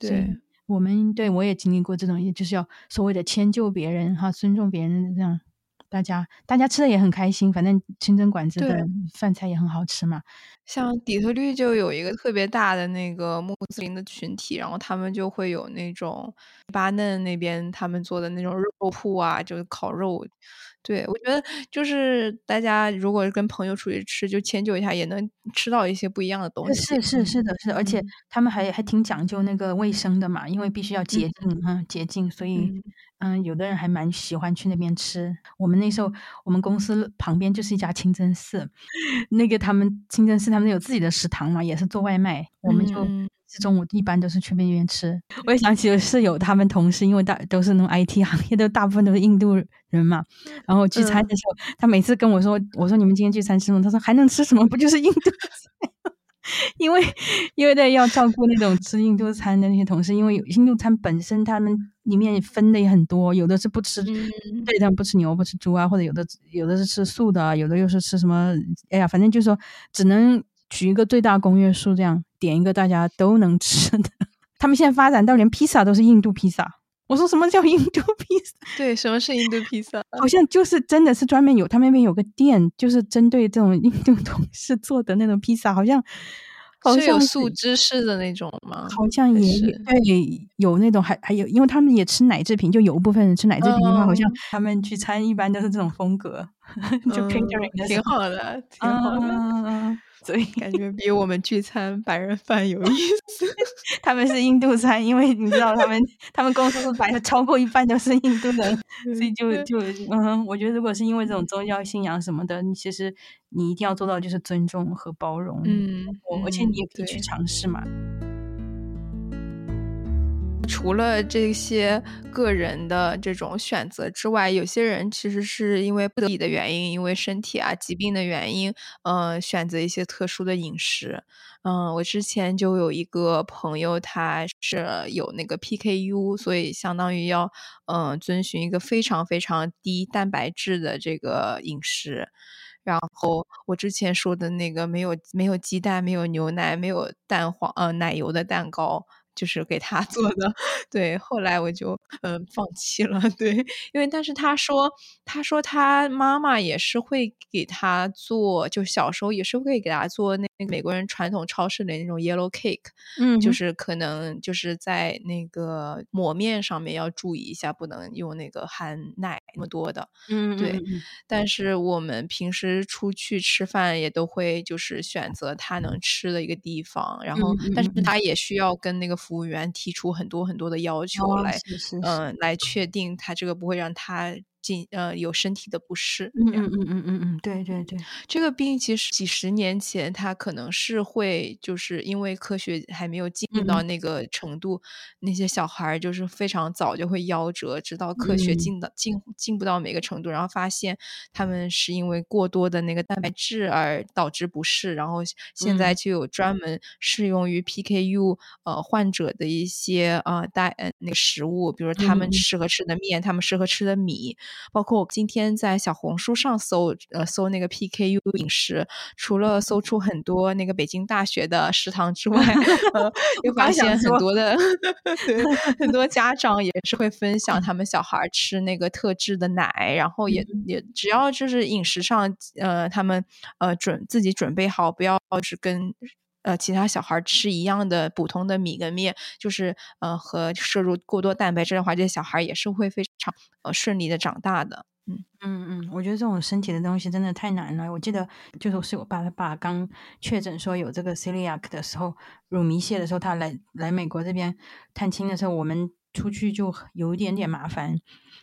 对，我们对我也经历过这种，也就是要所谓的迁就别人哈，尊重别人这样。大家大家吃的也很开心，反正清真馆子的饭菜也很好吃嘛。像底特律就有一个特别大的那个穆斯林的群体，然后他们就会有那种巴嫩那边他们做的那种肉铺啊，就是烤肉。对，我觉得就是大家如果跟朋友出去吃，就迁就一下，也能吃到一些不一样的东西。是是是的，是的，而且他们还还挺讲究那个卫生的嘛，因为必须要洁净嗯，洁净，所以嗯，有的人还蛮喜欢去那边吃。我们那时候，我们公司旁边就是一家清真寺，那个他们清真寺他们有自己的食堂嘛，也是做外卖，我们就。中午一般都是去那边吃。我也想起了室友他们同事，因为大都是那种 IT 行业，都大部分都是印度人嘛。然后聚餐的时候，他每次跟我说：“我说你们今天聚餐吃什么？”他说：“还能吃什么？不就是印度菜？” 因为因为在要照顾那种吃印度餐的那些同事，因为印度餐本身他们里面分的也很多，有的是不吃，对，他们不吃牛不吃猪啊，或者有的有的是吃素的，有的又是吃什么？哎呀，反正就是说只能。取一个最大公约数，这样点一个大家都能吃的。他们现在发展到连披萨都是印度披萨。我说什么叫印度披萨？对，什么是印度披萨？好像就是真的是专门有他们那边有个店，就是针对这种印度同事做的那种披萨，好像是有素芝士的那种吗？好像也对，有那种还还有，因为他们也吃奶制品，就有一部分人吃奶制品的话，好像他们聚餐一般都是这种风格，就挺好的，挺好的。所以感觉比我们聚餐白人饭有意思。他们是印度餐，因为你知道他们他们公司是白超过一半都是印度人，所以就就嗯，我觉得如果是因为这种宗教信仰什么的，你其实你一定要做到就是尊重和包容，嗯，而且你也可以去尝试嘛。除了这些个人的这种选择之外，有些人其实是因为不得已的原因，因为身体啊疾病的原因，嗯，选择一些特殊的饮食。嗯，我之前就有一个朋友，他是有那个 PKU，所以相当于要嗯遵循一个非常非常低蛋白质的这个饮食。然后我之前说的那个没有没有鸡蛋、没有牛奶、没有蛋黄呃奶油的蛋糕。就是给他 做的，对。后来我就嗯放弃了，对，因为但是他说，他说他妈妈也是会给他做，就小时候也是会给他做那美国人传统超市的那种 yellow cake，嗯，就是可能就是在那个抹面上面要注意一下，不能用那个含奶那么多的，嗯，对。但是我们平时出去吃饭也都会就是选择他能吃的一个地方，然后但是他也需要跟那个。服务员提出很多很多的要求来，嗯，来确定他这个不会让他。进呃有身体的不适，嗯嗯嗯。嗯嗯嗯，对对对，这个病其实几十年前它可能是会就是因为科学还没有进入到那个程度，那些小孩就是非常早就会夭折，直到科学进到进进不到每个程度，然后发现他们是因为过多的那个蛋白质而导致不适，然后现在就有专门适用于 PKU 呃患者的一些呃带那个食物，比如他们适合吃的面，他们适合吃的米。包括我今天在小红书上搜，呃，搜那个 PKU 饮食，除了搜出很多那个北京大学的食堂之外，又发现很多的 很多家长也是会分享他们小孩吃那个特制的奶，然后也也只要就是饮食上，呃，他们呃准自己准备好，不要是跟。呃，其他小孩吃一样的普通的米跟面，就是呃和摄入过多蛋白质的话，这些小孩也是会非常呃顺利的长大的。嗯嗯嗯，我觉得这种身体的东西真的太难了。我记得就是是我爸他爸刚确诊说有这个 celiac 的时候，乳糜泻的时候，他来来美国这边探亲的时候，我们出去就有一点点麻烦。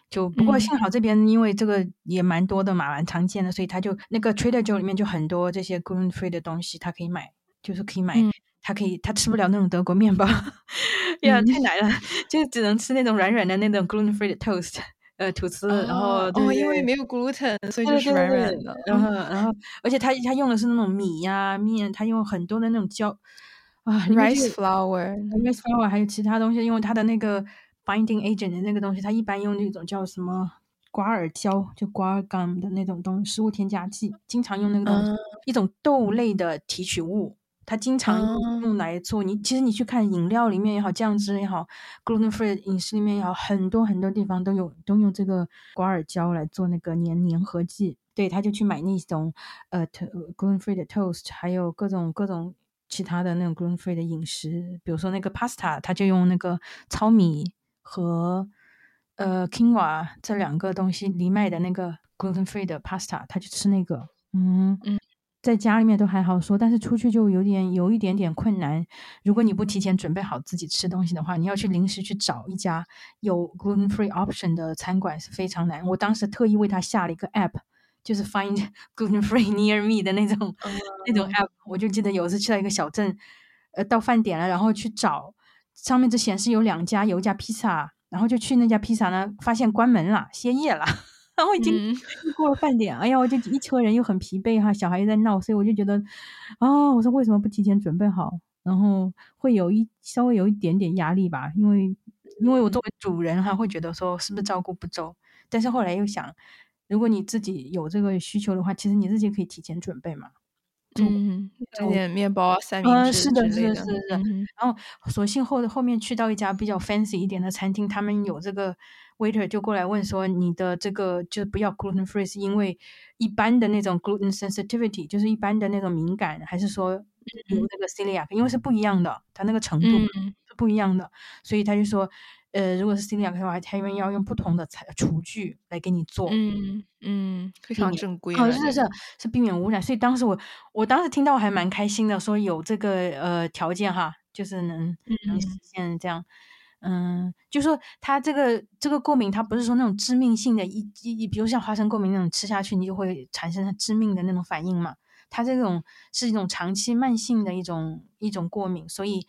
就不过幸好这边因为这个也蛮多的嘛，蛮常见的，所以他就那个 Trader Joe 里面就很多这些 gluten free 的东西，他可以买。就是可以买，他可以，他吃不了那种德国面包，呀，太难了，就只能吃那种软软的那种 gluten free 的 toast，呃，吐司，然后哦，因为没有 gluten，所以就是软软的，然后，然后，而且他他用的是那种米呀面，他用很多的那种胶啊，rice flour，rice flour，还有其他东西，因为它的那个 binding agent 的那个东西，他一般用那种叫什么瓜尔胶，就瓜尔 gum 的那种东食物添加剂，经常用那个东西，一种豆类的提取物。它经常用来做你，其实你去看饮料里面也好，酱汁也好，gluten free 饮食里面也好，很多很多地方都有都用这个瓜尔胶来做那个粘粘合剂。对，他就去买那种呃 gluten free 的 toast，还有各种各种其他的那种 gluten free 的饮食，比如说那个 pasta，他就用那个糙米和呃 quinoa 这两个东西藜麦的那个 gluten free 的 pasta，他就吃那个，嗯嗯。在家里面都还好说，但是出去就有点有一点点困难。如果你不提前准备好自己吃东西的话，你要去临时去找一家有 gluten free option 的餐馆是非常难。我当时特意为他下了一个 app，就是 find gluten free near me 的那种那种 app。我就记得有一次去到一个小镇，呃，到饭点了，然后去找上面只显示有两家，有一家披萨，然后就去那家披萨呢，发现关门了，歇业了。然后已经过了饭点，哎呀，我就一车人又很疲惫哈，小孩又在闹，所以我就觉得，啊，我说为什么不提前准备好？然后会有一稍微有一点点压力吧，因为因为我作为主人哈，会觉得说是不是照顾不周？但是后来又想，如果你自己有这个需求的话，其实你自己可以提前准备嘛。嗯，做点面包、三明治是的，是的，是的。然后索性后后面去到一家比较 fancy 一点的餐厅，他们有这个。Waiter 就过来问说：“你的这个就不要 gluten free，是因为一般的那种 gluten sensitivity，就是一般的那种敏感，还是说有那个 celiac，因为是不一样的，它那个程度是不一样的，所以他就说，呃，如果是 celiac 的话，他因为要用不同的材厨具来给你做，嗯嗯，非常正规，哦，是是是，是避免污染。所以当时我我当时听到还蛮开心的，说有这个呃条件哈，就是能能实现这样。嗯，就说它这个这个过敏，它不是说那种致命性的，一一比如像花生过敏那种，吃下去你就会产生致命的那种反应嘛。它这种是一种长期慢性的一种一种过敏，所以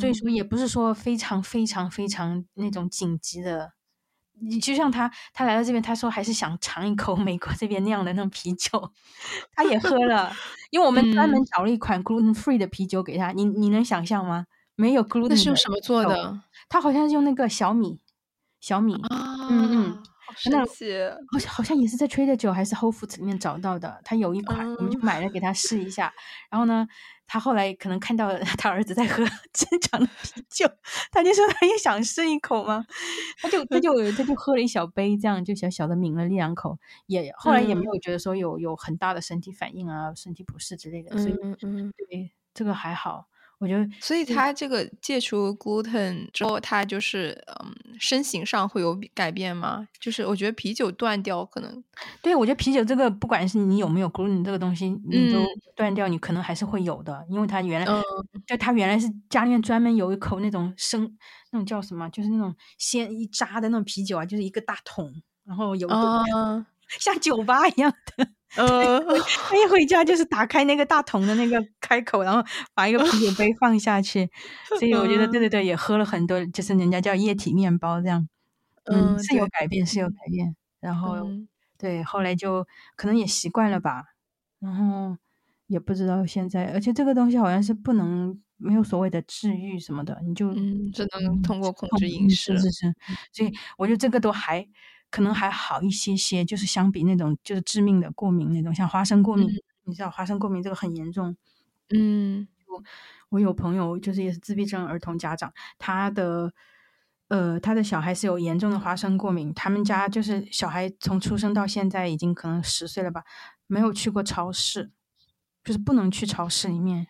所以说也不是说非常非常非常那种紧急的。你就像他他来到这边，他说还是想尝一口 美国这边酿的那种啤酒，他也喝了，因为我们专门找了一款 gluten free 的啤酒给他，你你能想象吗？没有 gluten，那是用什么做的？他好像是用那个小米，小米，嗯嗯，好神奇，好像好像也是在 Trader 九还是 Whole Foods 里面找到的。他有一款，我们就买了给他试一下。然后呢，他后来可能看到他儿子在喝正常的啤酒，他就说他也想试一口嘛，他就他就他就喝了一小杯，这样就小小的抿了一两口，也后来也没有觉得说有有很大的身体反应啊，身体不适之类的。所以嗯嗯，对这个还好。我觉得，所以他这个戒除 gluten 之后，他就是嗯，身形上会有改变吗？就是我觉得啤酒断掉可能，对我觉得啤酒这个，不管是你有没有 gluten 这个东西，你都断掉，你可能还是会有的，因为他原来就他原来是家里面专门有一口那种生那种叫什么，就是那种鲜一扎的那种啤酒啊，就是一个大桶，然后有 像酒吧一样的。呃，他一回家就是打开那个大桶的那个 开口，然后把一个啤酒杯 放下去，所以我觉得对对对，也喝了很多，就是人家叫液体面包这样，嗯，是有改变，是有改变。然后对，后来就可能也习惯了吧，然后也不知道现在，而且这个东西好像是不能没有所谓的治愈什么的，你就只能通过控制饮食，是是，所以我觉得这个都还。可能还好一些些，就是相比那种就是致命的过敏那种，像花生过敏，你知道花生过敏这个很严重。嗯，我我有朋友就是也是自闭症儿童家长，他的呃他的小孩是有严重的花生过敏，他们家就是小孩从出生到现在已经可能十岁了吧，没有去过超市，就是不能去超市里面。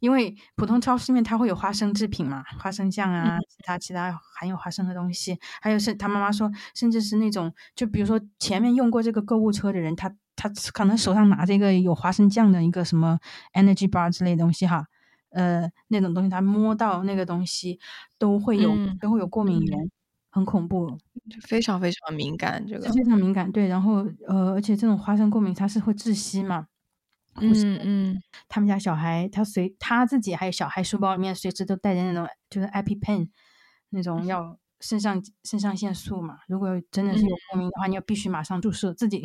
因为普通超市里面它会有花生制品嘛，花生酱啊，其他其他含有花生的东西，还有是他妈妈说，甚至是那种，就比如说前面用过这个购物车的人，他他可能手上拿着一个有花生酱的一个什么 energy bar 之类东西哈，呃，那种东西他摸到那个东西都会有都会有过敏源，很恐怖，非常非常敏感，这个非常敏感，对，然后呃，而且这种花生过敏它是会窒息嘛。嗯嗯，他们家小孩，他随他自己还有小孩书包里面随时都带着那种就是 EpiPen，那种要肾上肾上腺素嘛。如果真的是有过敏的话，你要必须马上注射自己。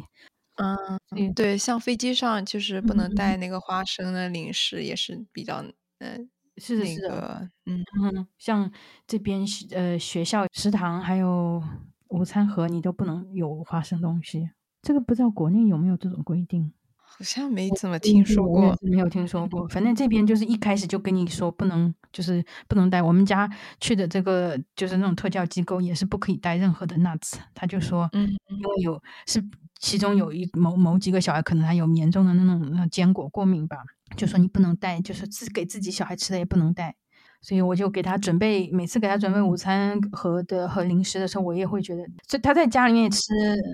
嗯，对，像飞机上就是不能带那个花生的零食，也是比较嗯，是的，是的，嗯嗯，像这边呃学校食堂还有午餐盒，你都不能有花生东西。这个不知道国内有没有这种规定。好像没怎么听说过，没有听说过。反正这边就是一开始就跟你说不能，就是不能带。我们家去的这个就是那种特教机构，也是不可以带任何的 nuts。他就说，嗯，因为有是其中有一某某几个小孩可能还有严重的那种坚果过敏吧，就说你不能带，就是自给自己小孩吃的也不能带。所以我就给他准备，每次给他准备午餐和的和零食的时候，我也会觉得，所以他在家里面也吃，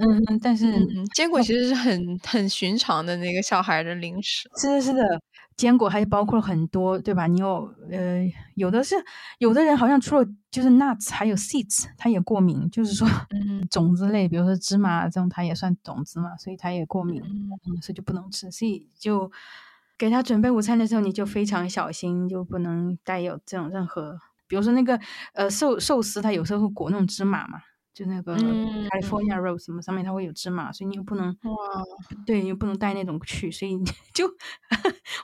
嗯，但是坚果其实是很很寻常的那个小孩的零食。是的，是的，坚果还包括了很多，对吧？你有呃，有的是有的人好像除了就是 nuts 还有 seeds，他也过敏，就是说 种子类，比如说芝麻这种，它也算种子嘛，所以他也过敏，嗯，所以就不能吃，所以就。给他准备午餐的时候，你就非常小心，就不能带有这种任何，比如说那个呃寿寿司，它有时候会裹那种芝麻嘛，就那个 California roll 什么上面它会有芝麻，所以你又不能哇，对，又不能带那种去，所以 就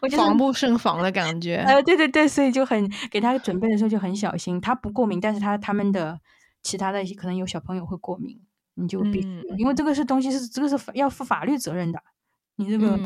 我就防不胜防的感觉。呃，对对对，所以就很给他准备的时候就很小心。他不过敏，但是他他们的其他的可能有小朋友会过敏，你就必须，因为这个是东西是这个是要负法律责任的，你这个。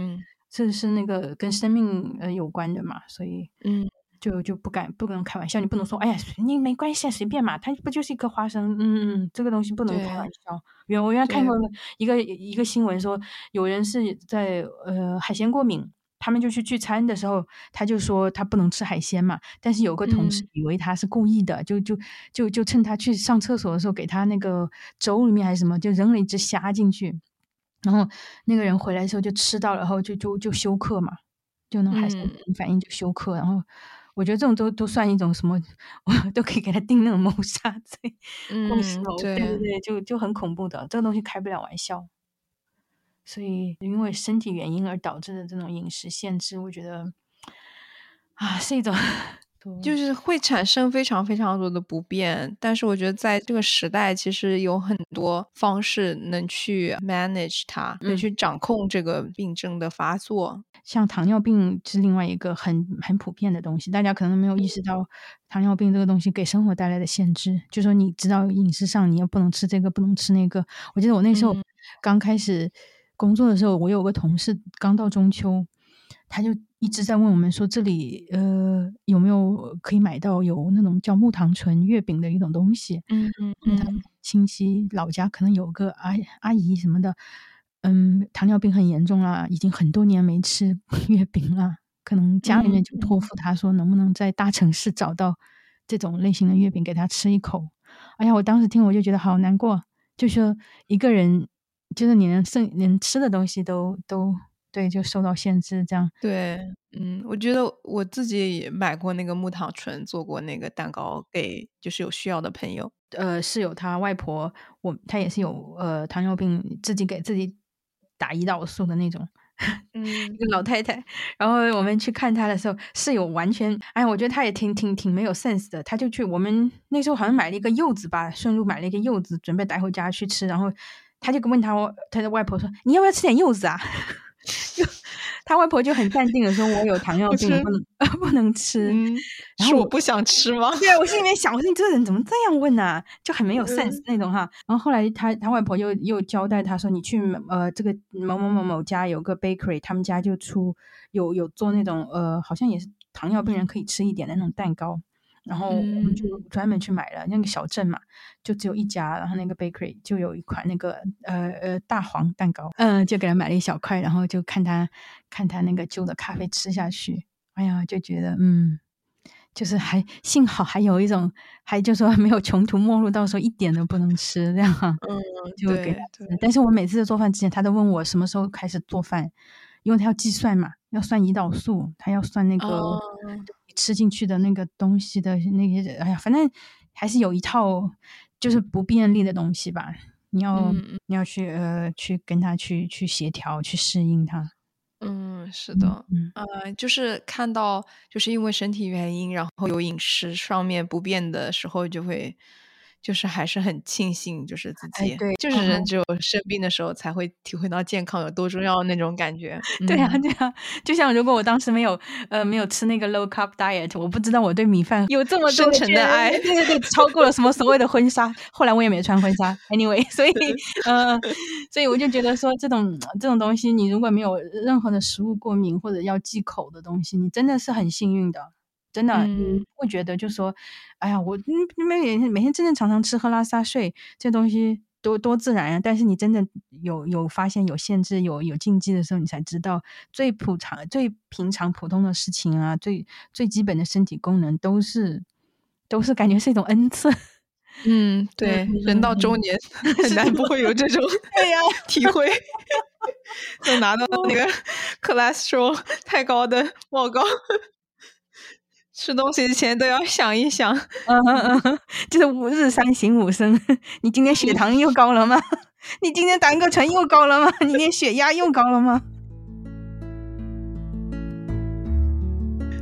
这是那个跟生命呃有关的嘛，所以嗯，就就不敢不能开玩笑，你不能说哎呀你没关系啊随便嘛，它不就是一颗花生，嗯嗯，这个东西不能开玩笑。原我原来看过一个一个新闻说，有人是在呃海鲜过敏，他们就去聚餐的时候，他就说他不能吃海鲜嘛。但是有个同事以为他是故意的，就就就就趁他去上厕所的时候，给他那个粥里面还是什么，就扔了一只虾进去。然后那个人回来的时候就吃到了，然后就就就休克嘛，就那海鲜反应就休克。然后我觉得这种都都算一种什么，我都可以给他定那种谋杀罪。嗯，对对对，就就很恐怖的，这个东西开不了玩笑。所以，因为身体原因而导致的这种饮食限制，我觉得啊，是一种，就是会产生非常非常多的不便。但是，我觉得在这个时代，其实有很多方式能去 manage 它，能去掌控这个病症的发作。像糖尿病是另外一个很很普遍的东西，大家可能没有意识到糖尿病这个东西给生活带来的限制。就说你知道饮食上你又不能吃这个，不能吃那个。我记得我那时候刚开始。工作的时候，我有个同事刚到中秋，他就一直在问我们说：“这里呃有没有可以买到有那种叫木糖醇月饼的一种东西？”嗯嗯嗯，亲戚老家可能有个阿阿姨什么的，嗯，糖尿病很严重了，已经很多年没吃 月饼了，可能家里面就托付他说能不能在大城市找到这种类型的月饼给他吃一口。哎呀，我当时听我就觉得好难过，就说一个人。就是你连剩连吃的东西都都对，就受到限制，这样对，嗯，我觉得我自己也买过那个木糖醇，做过那个蛋糕给就是有需要的朋友。呃，室友他外婆，我他也是有呃糖尿病，自己给自己打胰岛素的那种，嗯，一个老太太。然后我们去看她的时候，室友完全，哎，我觉得她也挺挺挺没有 sense 的，她就去我们那时候好像买了一个柚子吧，顺路买了一个柚子，准备带回家去吃，然后。她就问他，他的外婆说：“你要不要吃点柚子啊？” 他外婆就很淡定的说：“我有糖尿病，不能 不能吃。”然后我不想吃吗？对啊，我心里面想，我说你这个人怎么这样问呢？就很没有 sense 那种哈。然后后来他他外婆又又交代他说：“你去呃这个某某某某家有个 bakery，他们家就出有有做那种呃好像也是糖尿病人可以吃一点的那种蛋糕。”然后我们就专门去买了那个小镇嘛，就只有一家，然后那个 bakery 就有一款那个呃呃大黄蛋糕，嗯，就给他买了一小块，然后就看他看他那个旧的咖啡吃下去，哎呀，就觉得嗯，就是还幸好还有一种，还就说没有穷途末路，到时候一点都不能吃这样，嗯，就给他吃。但是我每次做饭之前，他都问我什么时候开始做饭，因为他要计算嘛，要算胰岛素，他要算那个。吃进去的那个东西的那些，哎呀，反正还是有一套就是不便利的东西吧。你要你要去呃去跟他去去协调去适应他。嗯，是的，嗯，呃，就是看到就是因为身体原因，然后有饮食上面不便的时候，就会。就是还是很庆幸，就是自己，对，就是人只有生病的时候才会体会到健康有多重要那种感觉。对啊，对啊，就像如果我当时没有呃没有吃那个 low carb diet，我不知道我对米饭有这么深沉的爱。对对对，超过了什么所谓的婚纱。后来我也没穿婚纱，anyway，所以 呃，所以我就觉得说这种这种东西，你如果没有任何的食物过敏或者要忌口的东西，你真的是很幸运的。真的，你会觉得就说，哎呀，我每每天每天正正常常吃喝拉撒睡这东西多多自然啊！但是你真的有有发现有限制、有有禁忌的时候，你才知道最普常、最平常、普通的事情啊，最最基本的身体功能都是都是感觉是一种恩赐。嗯，对，人到中年 很难不会有这种对呀 体会，就拿到那个 cholesterol 太高的报告。吃东西之前都要想一想，嗯嗯嗯，就是五日三省吾身。你今天血糖又高了吗？你今天胆固醇又高了吗？你连血压又高了吗？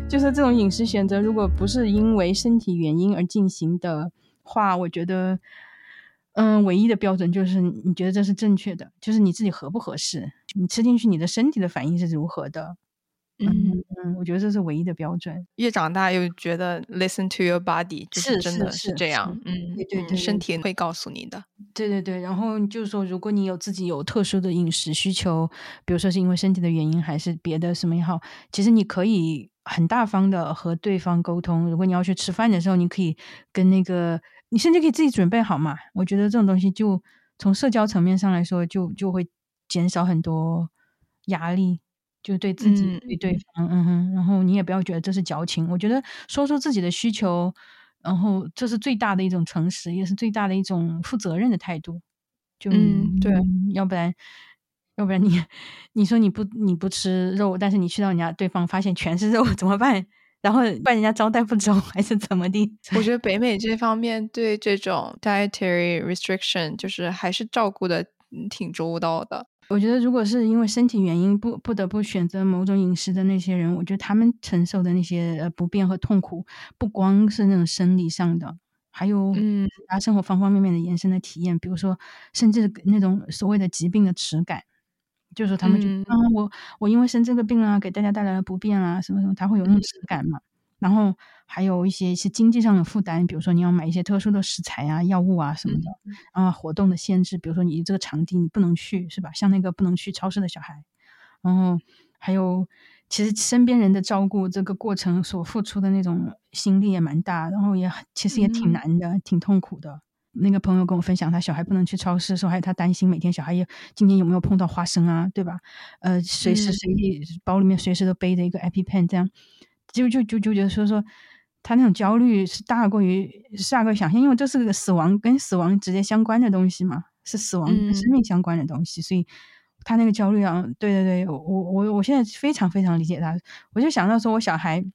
就是这种饮食选择，如果不是因为身体原因而进行的话，我觉得，嗯，唯一的标准就是你觉得这是正确的，就是你自己合不合适，你吃进去你的身体的反应是如何的。嗯嗯，我觉得这是唯一的标准。越长大又觉得 listen to your body，就是真的是这样。嗯，对对对，身体会告诉你的。对对对，然后就是说，如果你有自己有特殊的饮食需求，比如说是因为身体的原因，还是别的什么也好，其实你可以很大方的和对方沟通。如果你要去吃饭的时候，你可以跟那个，你甚至可以自己准备好嘛。我觉得这种东西就从社交层面上来说，就就会减少很多压力。就对自己对对方，嗯哼，然后你也不要觉得这是矫情。我觉得说出自己的需求，然后这是最大的一种诚实，也是最大的一种负责任的态度。就嗯，对，要不然，要不然你你说你不你不吃肉，但是你去到人家对方发现全是肉 怎么办？然后把人家招待不周还是怎么的？我觉得北美这方面对这种 dietary restriction 就是还是照顾的挺周到的。我觉得如果是因为身体原因不不得不选择某种饮食的那些人，我觉得他们承受的那些呃不便和痛苦，不光是那种生理上的，还有嗯其他生活方方面面的延伸的体验，比如说甚至那种所谓的疾病的耻感。就是说，他们就啊，我我因为生这个病啊，给大家带来了不便啊，什么什么，他会有那种耻感嘛。然后还有一些一些经济上的负担，比如说你要买一些特殊的食材啊、药物啊什么的。啊，活动的限制，比如说你这个场地你不能去，是吧？像那个不能去超市的小孩。然后还有，其实身边人的照顾这个过程所付出的那种心力也蛮大，然后也其实也挺难的，挺痛苦的。那个朋友跟我分享，他小孩不能去超市的时候，还有他担心每天小孩也今天有没有碰到花生啊，对吧？呃，随时随地包里面随时都背着一个 EpiPen，这样就就就就觉得说说他那种焦虑是大过于大过想象，因为这是个死亡跟死亡直接相关的东西嘛，是死亡跟生命相关的东西，所以他那个焦虑啊，对对对，我我我现在非常非常理解他，我就想到说我小孩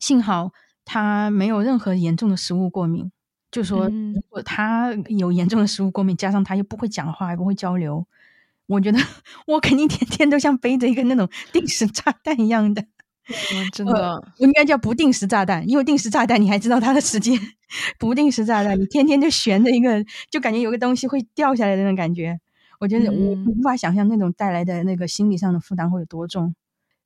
幸好他没有任何严重的食物过敏。就说，如果他有严重的食物过敏，加上他又不会讲话，也不会交流，我觉得 我肯定天天都像背着一个那种定时炸弹一样的。真的，我应该叫不定时炸弹，因为定时炸弹你还知道它的时间，不定时炸弹你天天就悬着一个，就感觉有个东西会掉下来的那种感觉。我觉得我无法想象那种带来的那个心理上的负担会有多重。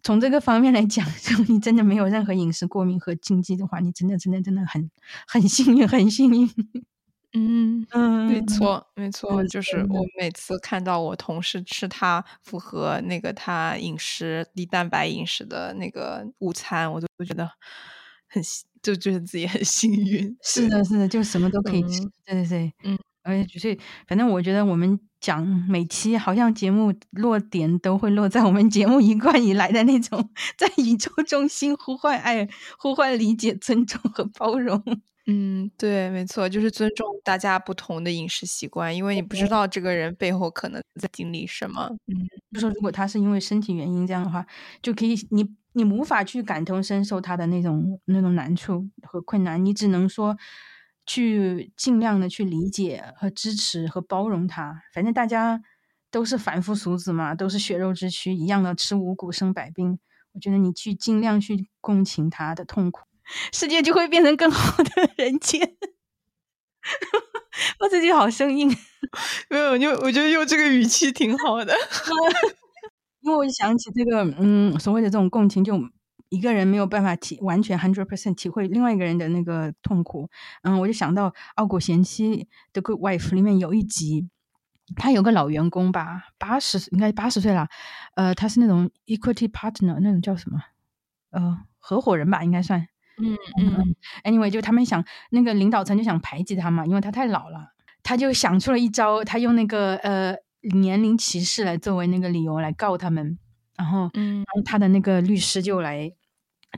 从这个方面来讲，如果你真的没有任何饮食过敏和禁忌的话，你真的真的真的很很幸运，很幸运。嗯嗯，没错没错，就是我每次看到我同事吃他符合那个他饮食低蛋白饮食的那个午餐，我都觉得很就觉得自己很幸运。是的，是的，就什么都可以吃。对对对，嗯。而且就是，反正我觉得我们讲每期好像节目落点都会落在我们节目一贯以来的那种，在宇宙中心呼唤爱、呼唤理解、尊重和包容。嗯，对，没错，就是尊重大家不同的饮食习惯，因为你不知道这个人背后可能在经历什么。嗯，就说如果他是因为身体原因这样的话，就可以你你无法去感同身受他的那种那种难处和困难，你只能说。去尽量的去理解和支持和包容他，反正大家都是凡夫俗子嘛，都是血肉之躯，一样的吃五谷生百病。我觉得你去尽量去共情他的痛苦，世界就会变成更好的人间。我自己好生硬，没有，就我觉得用这个语气挺好的 因为我就想起这个，嗯，所谓的这种共情就。一个人没有办法体完全 hundred percent 体会另外一个人的那个痛苦，嗯，我就想到《傲骨贤妻》的 Good Wife 里面有一集，他有个老员工吧，八十应该八十岁了，呃，他是那种 equity partner 那种叫什么，呃，合伙人吧，应该算，嗯嗯，anyway 就他们想那个领导层就想排挤他嘛，因为他太老了，他就想出了一招，他用那个呃年龄歧视来作为那个理由来告他们，然后，嗯，然后他的那个律师就来。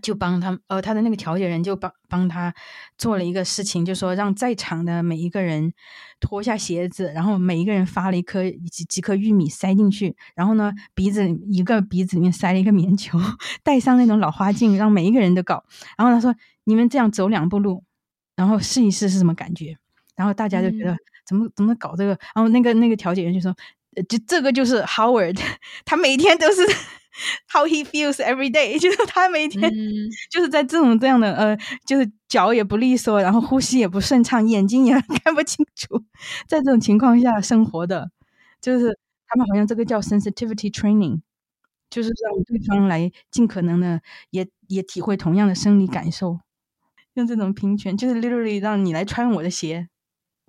就帮他，呃，他的那个调解人就帮帮他做了一个事情，就说让在场的每一个人脱下鞋子，然后每一个人发了一颗几几颗玉米塞进去，然后呢，鼻子一个鼻子里面塞了一个棉球，戴上那种老花镜，让每一个人都搞。然后他说：“你们这样走两步路，然后试一试是什么感觉？”然后大家就觉得怎么怎么搞这个？然后那个那个调解员就说：“就这个就是 Howard，他每天都是。” How he feels every day，就是他每天 就是在这种这样的呃，就是脚也不利索，然后呼吸也不顺畅，眼睛也看不清楚，在这种情况下生活的，就是他们好像这个叫 sensitivity training，就是让对方来尽可能的也也体会同样的生理感受，用这种平权，就是 literally 让你来穿我的鞋，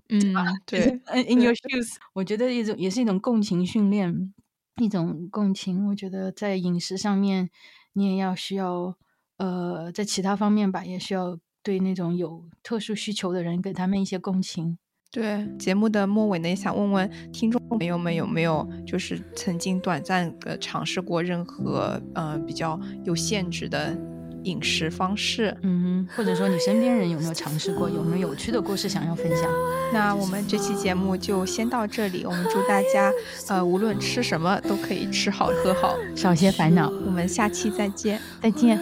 嗯，对，in your shoes，我觉得一种也是一种共情训练。一种共情，我觉得在饮食上面，你也要需要，呃，在其他方面吧，也需要对那种有特殊需求的人给他们一些共情。对节目的末尾呢，也想问问听众朋友们有没有就是曾经短暂的尝试过任何呃比较有限制的饮食方式，嗯，或者说你身边人有没有尝试过，有没有有趣的故事想要分享？那我们这期节目就先到这里，我们祝大家呃无论吃什么都可以吃好喝好，少些烦恼。我们下期再见，再见。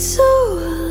So.